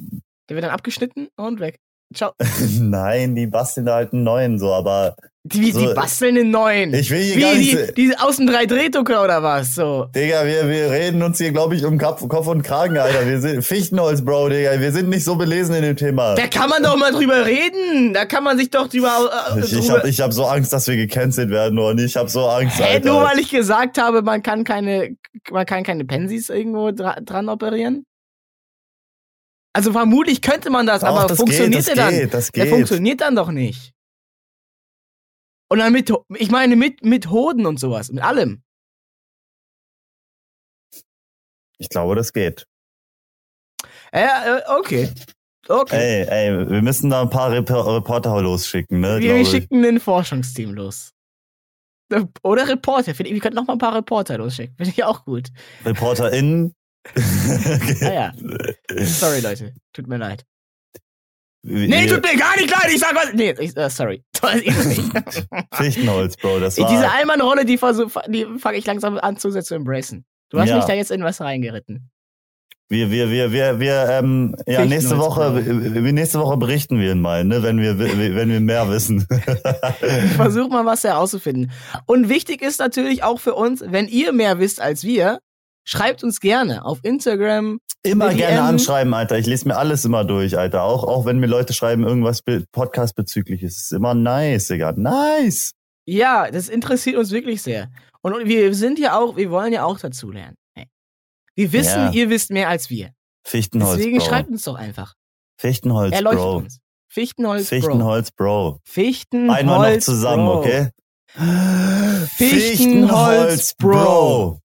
Der wird dann abgeschnitten und weg. Ciao. <laughs> nein, die basteln da halt einen neuen so, aber Die, die, die So, basteln den neuen. ich will hier Wie gar nicht. die, die außen drei Drehdrucker oder was? So. Digga, wir, wir reden uns hier, glaube ich, um Kopf, Kopf und Kragen, Alter. Wir sind <laughs> Fichtenholz, Bro, Digga. Wir sind nicht so belesen in dem Thema. Da kann man doch mal drüber reden. Da kann man sich doch drüber. Äh, Ich, ich habe ich hab so Angst, dass wir gecancelt werden, und ich habe so Angst, Hä, Alter. nur weil ich gesagt habe, man kann keine, man kann keine Pensis irgendwo dra dran operieren? Also vermutlich könnte man das, Doch, aber das funktioniert geht, der das dann? geht, das Der geht. funktioniert dann doch nicht. Und dann mit, ich meine mit, mit Hoden und sowas, mit allem. Ich glaube, das geht. Äh, okay. Okay. Ey, ey, wir müssen da ein paar Rep Reporter losschicken, ne? wir, schicken ein Forschungsteam los. Oder Reporter. Wir könnten noch mal ein paar Reporter losschicken. Finde ich auch gut. ReporterInnen. Ah ja. Sorry, Leute. Tut mir leid. Wie- Nee, tut mir gar nicht leid. Ich sag was. Nee, ich, äh, sorry. <laughs> Fichtenholz, Bro, das war. Diese Allmann-Rolle, die, versuch- die fange ich langsam an zu sehr zu embracen. Du hast Ja. mich da jetzt in was reingeritten. Wir, wir, wir, wir, wir, ähm, ja, nächste Woche, wir- nächste Woche berichten wir ihn mal, ne, wenn wir, wenn wir mehr wissen. Ich versuche mal was herauszufinden. Und wichtig ist natürlich auch für uns, wenn ihr mehr wisst als wir, schreibt uns gerne auf Instagram. Immer Eine gerne anschreiben, Alter. Ich lese mir alles immer durch, Alter. Auch, auch wenn mir Leute schreiben, irgendwas Podcast bezüglich ist. Ist immer nice, Digga. Nice. Ja, das interessiert uns wirklich sehr. Und wir sind ja auch, wir wollen ja auch dazulernen. Hey. Wir wissen, Ja. ihr wisst mehr als wir. Fichtenholz, Deswegen Bro. schreibt uns doch einfach. Fichtenholz, Erleuchtet Bro. uns. Fichtenholz. Fichtenholz, Bro. Fichtenholz, Einmal noch zusammen, Bro. okay? <gasps> Fichtenholz, Bro.